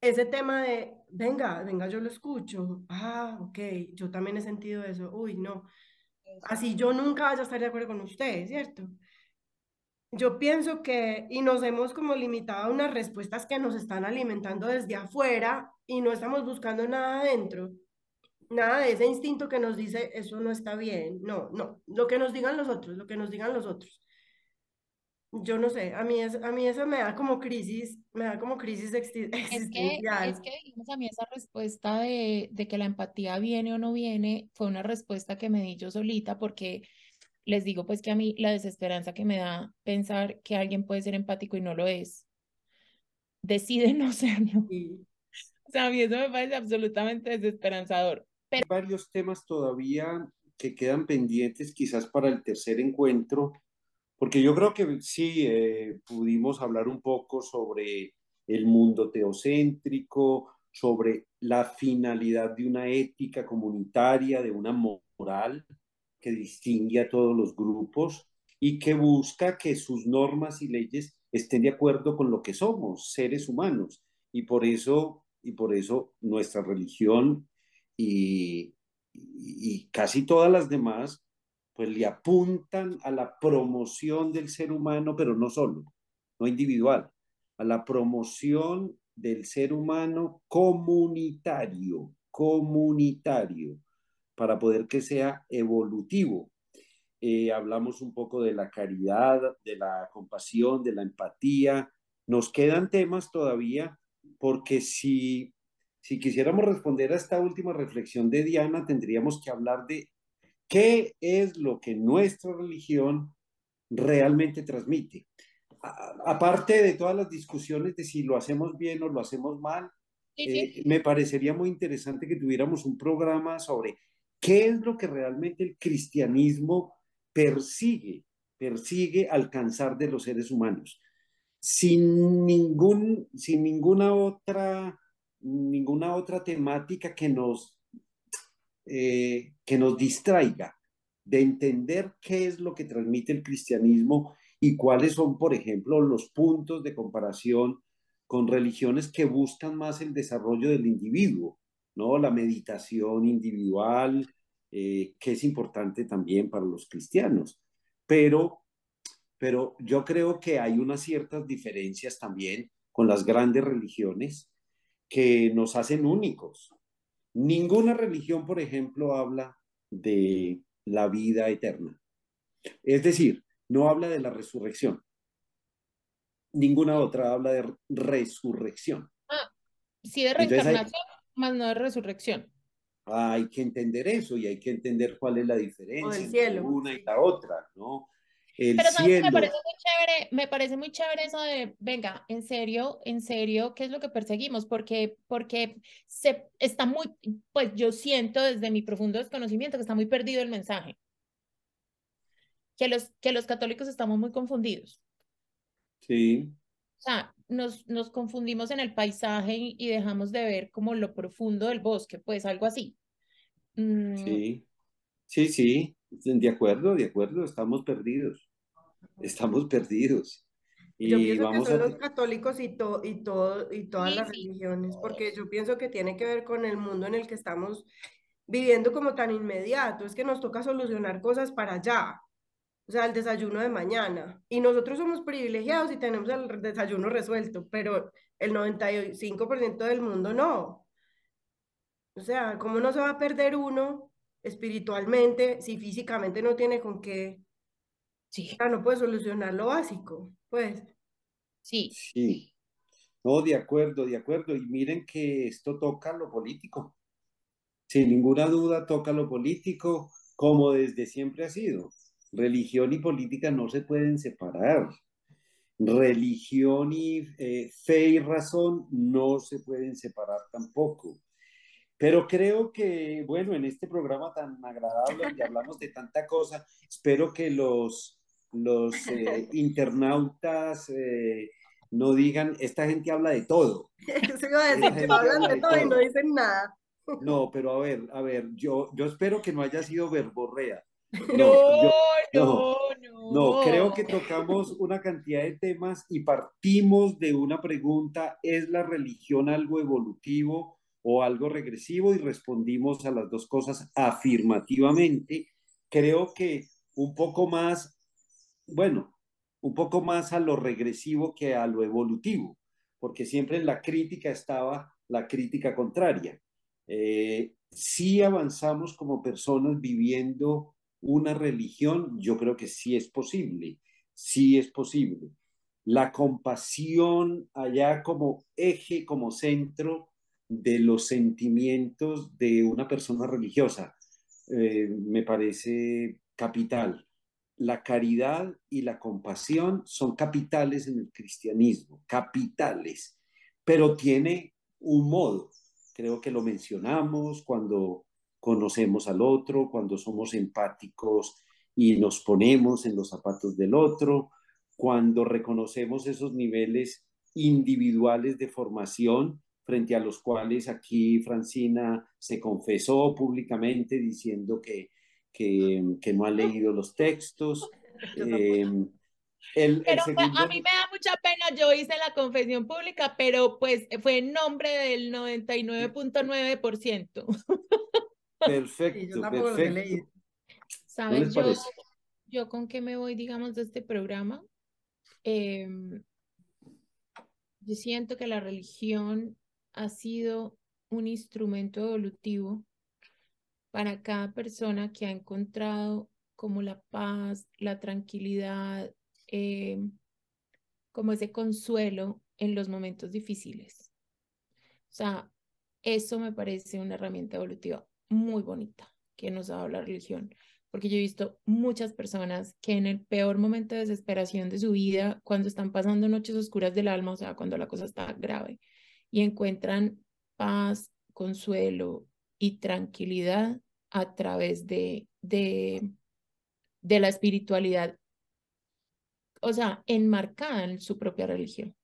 ese tema de, venga, venga, yo lo escucho, ah, ok, yo también he sentido eso, uy, no, así yo nunca vaya a estar de acuerdo con usted, ¿cierto? Yo pienso que, y nos hemos como limitado a unas respuestas que nos están alimentando desde afuera y no estamos buscando nada adentro, nada de ese instinto que nos dice eso no está bien, no, no, lo que nos digan los otros, lo que nos digan los otros. Yo no sé, a mí, es, a mí eso me da como crisis, me da como crisis existencial. Es que, es que a mí esa respuesta de, de que la empatía viene o no viene fue una respuesta que me di yo solita porque les digo pues que a mí la desesperanza que me da pensar que alguien puede ser empático y no lo es, decide no serlo. O sea, a mí eso me parece absolutamente desesperanzador. Hay varios temas todavía que quedan pendientes quizás para el tercer encuentro, porque yo creo que sí eh, pudimos hablar un poco sobre el mundo teocéntrico, sobre la finalidad de una ética comunitaria, de una moral, que distingue a todos los grupos y que busca que sus normas y leyes estén de acuerdo con lo que somos, seres humanos. Y por eso, y por eso nuestra religión y, y casi todas las demás, pues le apuntan a la promoción del ser humano, pero no solo, no individual, a la promoción del ser humano comunitario, comunitario, para poder que sea evolutivo. Eh, hablamos un poco de la caridad, de la compasión, de la empatía. Nos quedan temas todavía porque si, si quisiéramos responder a esta última reflexión de Diana, tendríamos que hablar de qué es lo que nuestra religión realmente transmite. aparte de todas las discusiones de si lo hacemos bien o lo hacemos mal, eh, me parecería muy interesante que tuviéramos un programa sobre qué es lo que realmente el cristianismo persigue, persigue alcanzar de los seres humanos, sin, ningún, sin ninguna, otra, ninguna otra temática que nos, eh, que nos distraiga de entender qué es lo que transmite el cristianismo y cuáles son, por ejemplo, los puntos de comparación con religiones que buscan más el desarrollo del individuo, ¿no? La meditación individual, eh, que es importante también para los cristianos. Pero, pero yo creo que hay unas ciertas diferencias también con las grandes religiones que nos hacen únicos. Ninguna religión, por ejemplo, habla de la vida eterna. Es decir, no habla de la resurrección. Ninguna otra habla de resurrección. Ah, sí, de reencarnación, más no de resurrección hay que entender eso y hay que entender cuál es la diferencia entre una y la otra, ¿no? El Pero cielo... me parece muy chévere, me parece muy chévere eso de, venga, en serio, en serio, ¿qué es lo que perseguimos? Porque, porque se está muy, pues yo siento desde mi profundo desconocimiento que está muy perdido el mensaje. Que los, que los católicos estamos muy confundidos. Sí. O sea, nos, nos confundimos en el paisaje y dejamos de ver como lo profundo del bosque, pues algo así. Mm. Sí, sí, sí, de acuerdo, de acuerdo, estamos perdidos, estamos perdidos. Y yo pienso vamos que son los católicos y, to, y, todo, y todas las religiones, porque yo pienso que tiene que ver con el mundo en el que estamos viviendo como tan inmediato, es que nos toca solucionar cosas para allá o sea, el desayuno de mañana. Y nosotros somos privilegiados y tenemos el desayuno resuelto, pero el 95% del mundo no. O sea, ¿cómo no se va a perder uno espiritualmente si físicamente no tiene con qué? Sí. O sea, no puede solucionar lo básico, pues. Sí. Sí. No, de acuerdo, de acuerdo. Y miren que esto toca lo político. Sin ninguna duda toca lo político, como desde siempre ha sido. Religión y política no se pueden separar. Religión y eh, fe y razón no se pueden separar tampoco. Pero creo que, bueno, en este programa tan agradable y hablamos de tanta cosa, espero que los, los eh, internautas eh, no digan, esta gente habla de todo. Eso iba a decir, hablan de, todo, y no dicen nada. No, pero a ver, a ver, yo, yo espero que no haya sido verborrea. No, no, no, no. creo que tocamos una cantidad de temas y partimos de una pregunta, ¿es la religión algo evolutivo o algo regresivo? Y respondimos a las dos cosas afirmativamente. Creo que un poco más, bueno, un poco más a lo regresivo que a lo evolutivo, porque siempre en la crítica estaba la crítica contraria. Eh, sí avanzamos como personas viviendo una religión, yo creo que sí es posible, sí es posible. La compasión allá como eje, como centro de los sentimientos de una persona religiosa, eh, me parece capital. La caridad y la compasión son capitales en el cristianismo, capitales, pero tiene un modo. Creo que lo mencionamos cuando conocemos al otro, cuando somos empáticos y nos ponemos en los zapatos del otro, cuando reconocemos esos niveles individuales de formación frente a los cuales aquí Francina se confesó públicamente diciendo que, que, no ha leído los textos. Em, el, pero a mí me da mucha pena, yo hice la confesión pública, pero pues fue en nombre del 99.9%. Perfecto, perfecto. ¿Sabes? Yo, yo con qué me voy, digamos, de este programa. Em, Yo siento que la religión ha sido un instrumento evolutivo para cada persona que ha encontrado como la paz, la tranquilidad, eh, como ese consuelo en los momentos difíciles. O sea, eso me parece una herramienta evolutiva muy bonita que nos ha dado la religión, porque yo he visto muchas personas que en el peor momento de desesperación de su vida, cuando están pasando noches oscuras del alma, o sea, cuando la cosa está grave, y encuentran paz, consuelo y tranquilidad a través de, de, de la espiritualidad, o sea, enmarcada en su propia religión.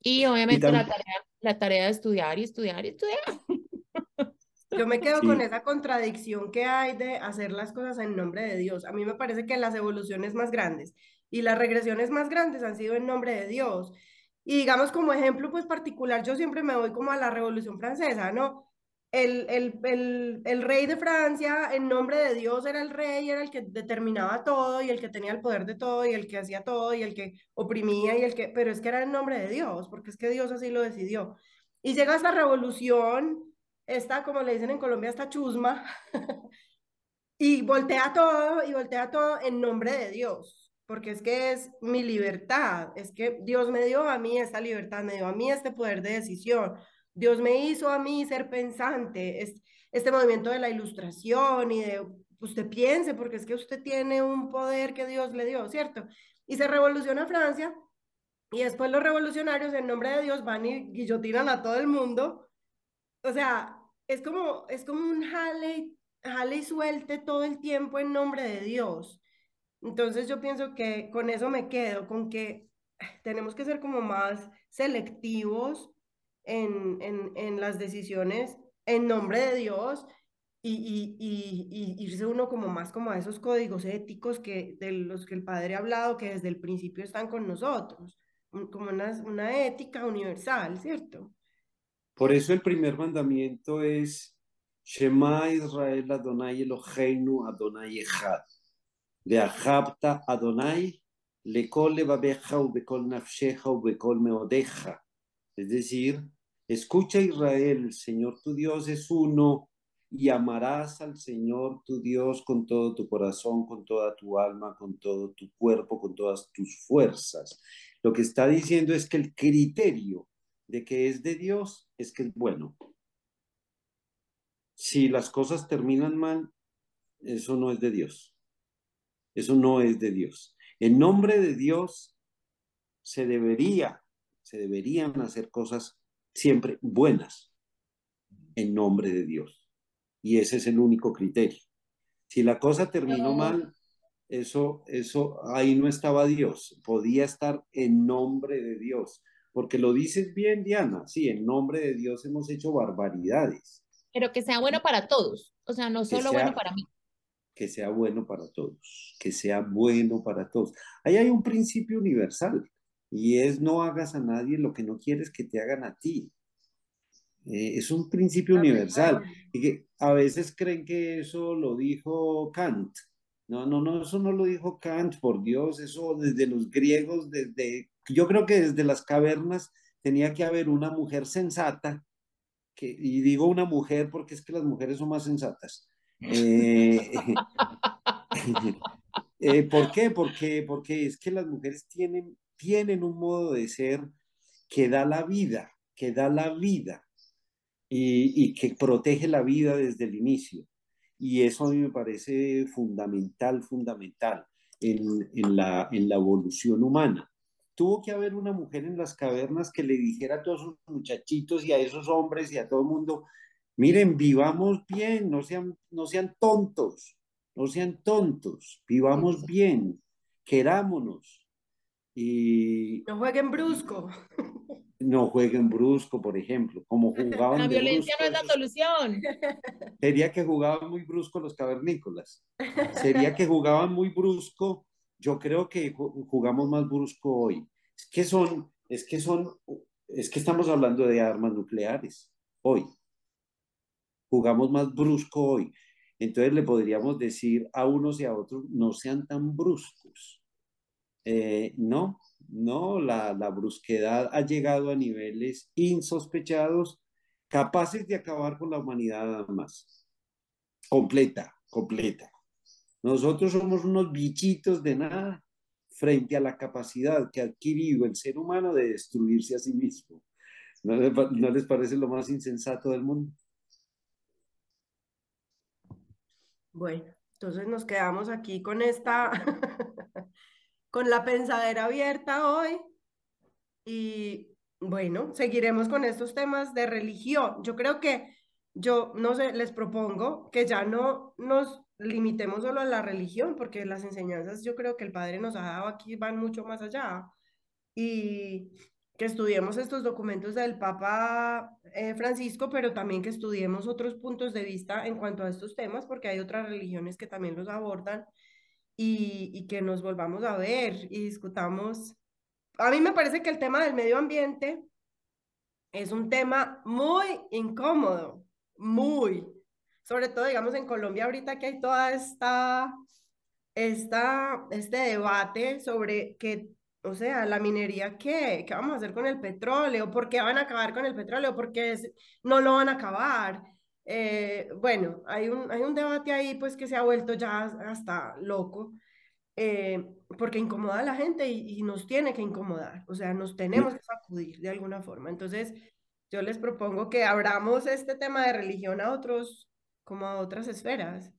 Y obviamente la, tarea, la tarea de estudiar y estudiar y estudiar. Yo me quedo con esa contradicción que hay de hacer las cosas en nombre de Dios. A mí me parece que las evoluciones más grandes y las regresiones más grandes han sido en nombre de Dios. Y digamos como ejemplo pues particular, yo siempre me voy como a la Revolución Francesa, ¿no? El, el, el, rey de Francia, en nombre de Dios, era el rey, era el que determinaba todo y el que tenía el poder de todo y el que hacía todo y el que oprimía y el que, pero es que era en nombre de Dios, porque es que Dios así lo decidió. Y llega esta revolución, esta, como le dicen en Colombia, esta chusma, y voltea todo, y voltea todo en nombre de Dios, porque es que es mi libertad, es que Dios me dio a mí esta libertad, me dio a mí este poder de decisión, Dios me hizo a mí ser pensante, es, este movimiento de la ilustración y de usted piense, porque es que usted tiene un poder que Dios le dio, ¿cierto? Y se revoluciona Francia y después los revolucionarios en nombre de Dios van y guillotinan a todo el mundo. O sea, es como, es como un jale, jale y suelte todo el tiempo en nombre de Dios. Entonces yo pienso que con eso me quedo, con que tenemos que ser como más selectivos en, en, en las decisiones en nombre de Dios y, y, y, irse uno como más como a esos códigos éticos que, de los que el Padre ha hablado, que desde el principio están con nosotros, como una, una ética universal, ¿cierto? Por eso el primer mandamiento es Shema Israel Adonai Eloheinu Adonai Echad. De Ahabta Adonai lekol levabeja ubekol nafsheja ubekol meodeja. Es decir, Escucha Israel, el Señor tu Dios es uno y amarás al Señor tu Dios con todo tu corazón, con toda tu alma, con todo tu cuerpo, con todas tus fuerzas. Lo que está diciendo es que el criterio de que es de Dios es que es bueno. Si las cosas terminan mal, eso no es de Dios. Eso no es de Dios. En nombre de Dios se debería, se deberían hacer cosas siempre buenas en nombre de Dios. Y ese es el único criterio. Si la cosa terminó mal, eso, eso, ahí no estaba Dios, podía estar en nombre de Dios, porque lo dices bien, Diana, sí, en nombre de Dios hemos hecho barbaridades. Pero que sea bueno para todos, o sea, no solo bueno para mí. Que sea bueno para todos, que sea bueno para todos. Ahí hay un principio universal, y es no hagas a nadie lo que no quieres que te hagan a ti. Eh, es un principio universal y que a veces creen que eso lo dijo Kant. No, no, no, eso no lo dijo Kant, por Dios, eso desde los griegos, desde, yo creo que desde las cavernas tenía que haber una mujer sensata, que, y digo una mujer porque es que las mujeres son más sensatas. Eh, eh, ¿Por qué? Porque, porque es que las mujeres tienen tienen un modo de ser que da la vida, que da la vida y, que protege la vida desde el inicio. Y eso a mí me parece fundamental, fundamental en, la, en la evolución humana. Tuvo que haber una mujer en las cavernas que le dijera a todos esos muchachitos y a esos hombres y a todo el mundo, miren, vivamos bien, no sean, no sean tontos, no sean tontos, vivamos bien, querámonos, y no jueguen brusco. No jueguen brusco, por ejemplo, como jugaban. La violencia no es la solución. Sería que jugaban muy brusco los cavernícolas. Sería que jugaban muy brusco. Yo creo que jugamos más brusco hoy. Es que son, es que son, es que estamos hablando de armas nucleares hoy. Jugamos más brusco hoy. Entonces le podríamos decir a unos y a otros, no sean tan bruscos. Eh, no, ¿no? La, la brusquedad ha llegado a niveles insospechados, capaces de acabar con la humanidad más. Completa, completa. Nosotros somos unos bichitos de nada frente a la capacidad que ha adquirido el ser humano de destruirse a sí mismo. ¿No les, parece lo más insensato del mundo? Bueno, entonces nos quedamos aquí con esta, con la pensadera abierta hoy y bueno, seguiremos con estos temas de religión. Yo creo que yo, no sé, les propongo que ya no nos limitemos solo a la religión, porque las enseñanzas yo creo que el Padre nos ha dado aquí van mucho más allá. Y que estudiemos estos documentos del Papa eh, Francisco, pero también que estudiemos otros puntos de vista en cuanto a estos temas, porque hay otras religiones que también los abordan y, y que nos volvamos a ver y discutamos. A mí me parece que el tema del medio ambiente es un tema muy incómodo, muy, sobre todo, digamos, en Colombia ahorita que hay toda esta, esta, este debate sobre que, o sea, la minería, ¿qué? ¿Qué vamos a hacer con el petróleo? ¿Por qué van a acabar con el petróleo? ¿Por qué no lo van a acabar? Eh, bueno, hay un, hay un debate ahí pues que se ha vuelto ya hasta loco, eh, porque incomoda a la gente y, y, nos tiene que incomodar, o sea, nos tenemos que sacudir de alguna forma. Entonces, yo les propongo que abramos este tema de religión a otros como a otras esferas.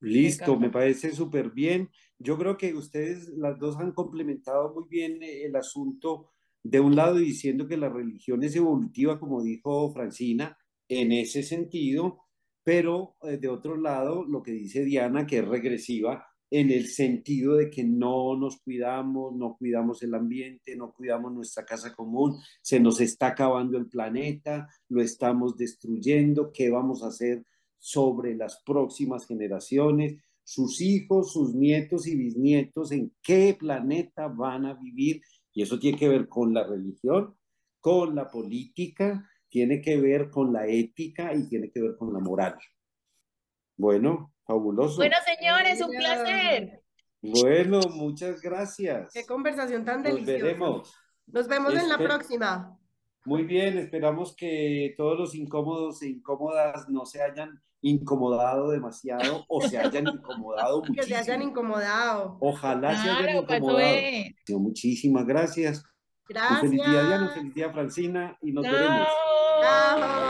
Listo, me, parece súper bien. Yo creo que ustedes las dos han complementado muy bien eh, el asunto, de un lado diciendo que la religión es evolutiva, como dijo Francina, en ese sentido, pero eh, de otro lado, lo que dice Diana, que es regresiva, en el sentido de que no nos cuidamos, no cuidamos el ambiente, no cuidamos nuestra casa común, se nos está acabando el planeta, lo estamos destruyendo, ¿qué vamos a hacer sobre las próximas generaciones, sus hijos, sus nietos y bisnietos, en qué planeta van a vivir. Y eso tiene que ver con la religión, con la política, tiene que ver con la ética y tiene que ver con la moral. Bueno, fabuloso. Bueno, señores, un placer. Bueno, muchas gracias. Qué conversación tan deliciosa. Nos veremos. Nos vemos en la próxima. Muy bien, esperamos que todos los incómodos e incómodas no se hayan incomodado demasiado o se hayan incomodado muchísimo. Que se hayan incomodado. Ojalá se hayan incomodado. Muchísimas gracias. Gracias. Un feliz día, Diana, un feliz día, Francina, y nos veremos. 啊好好好。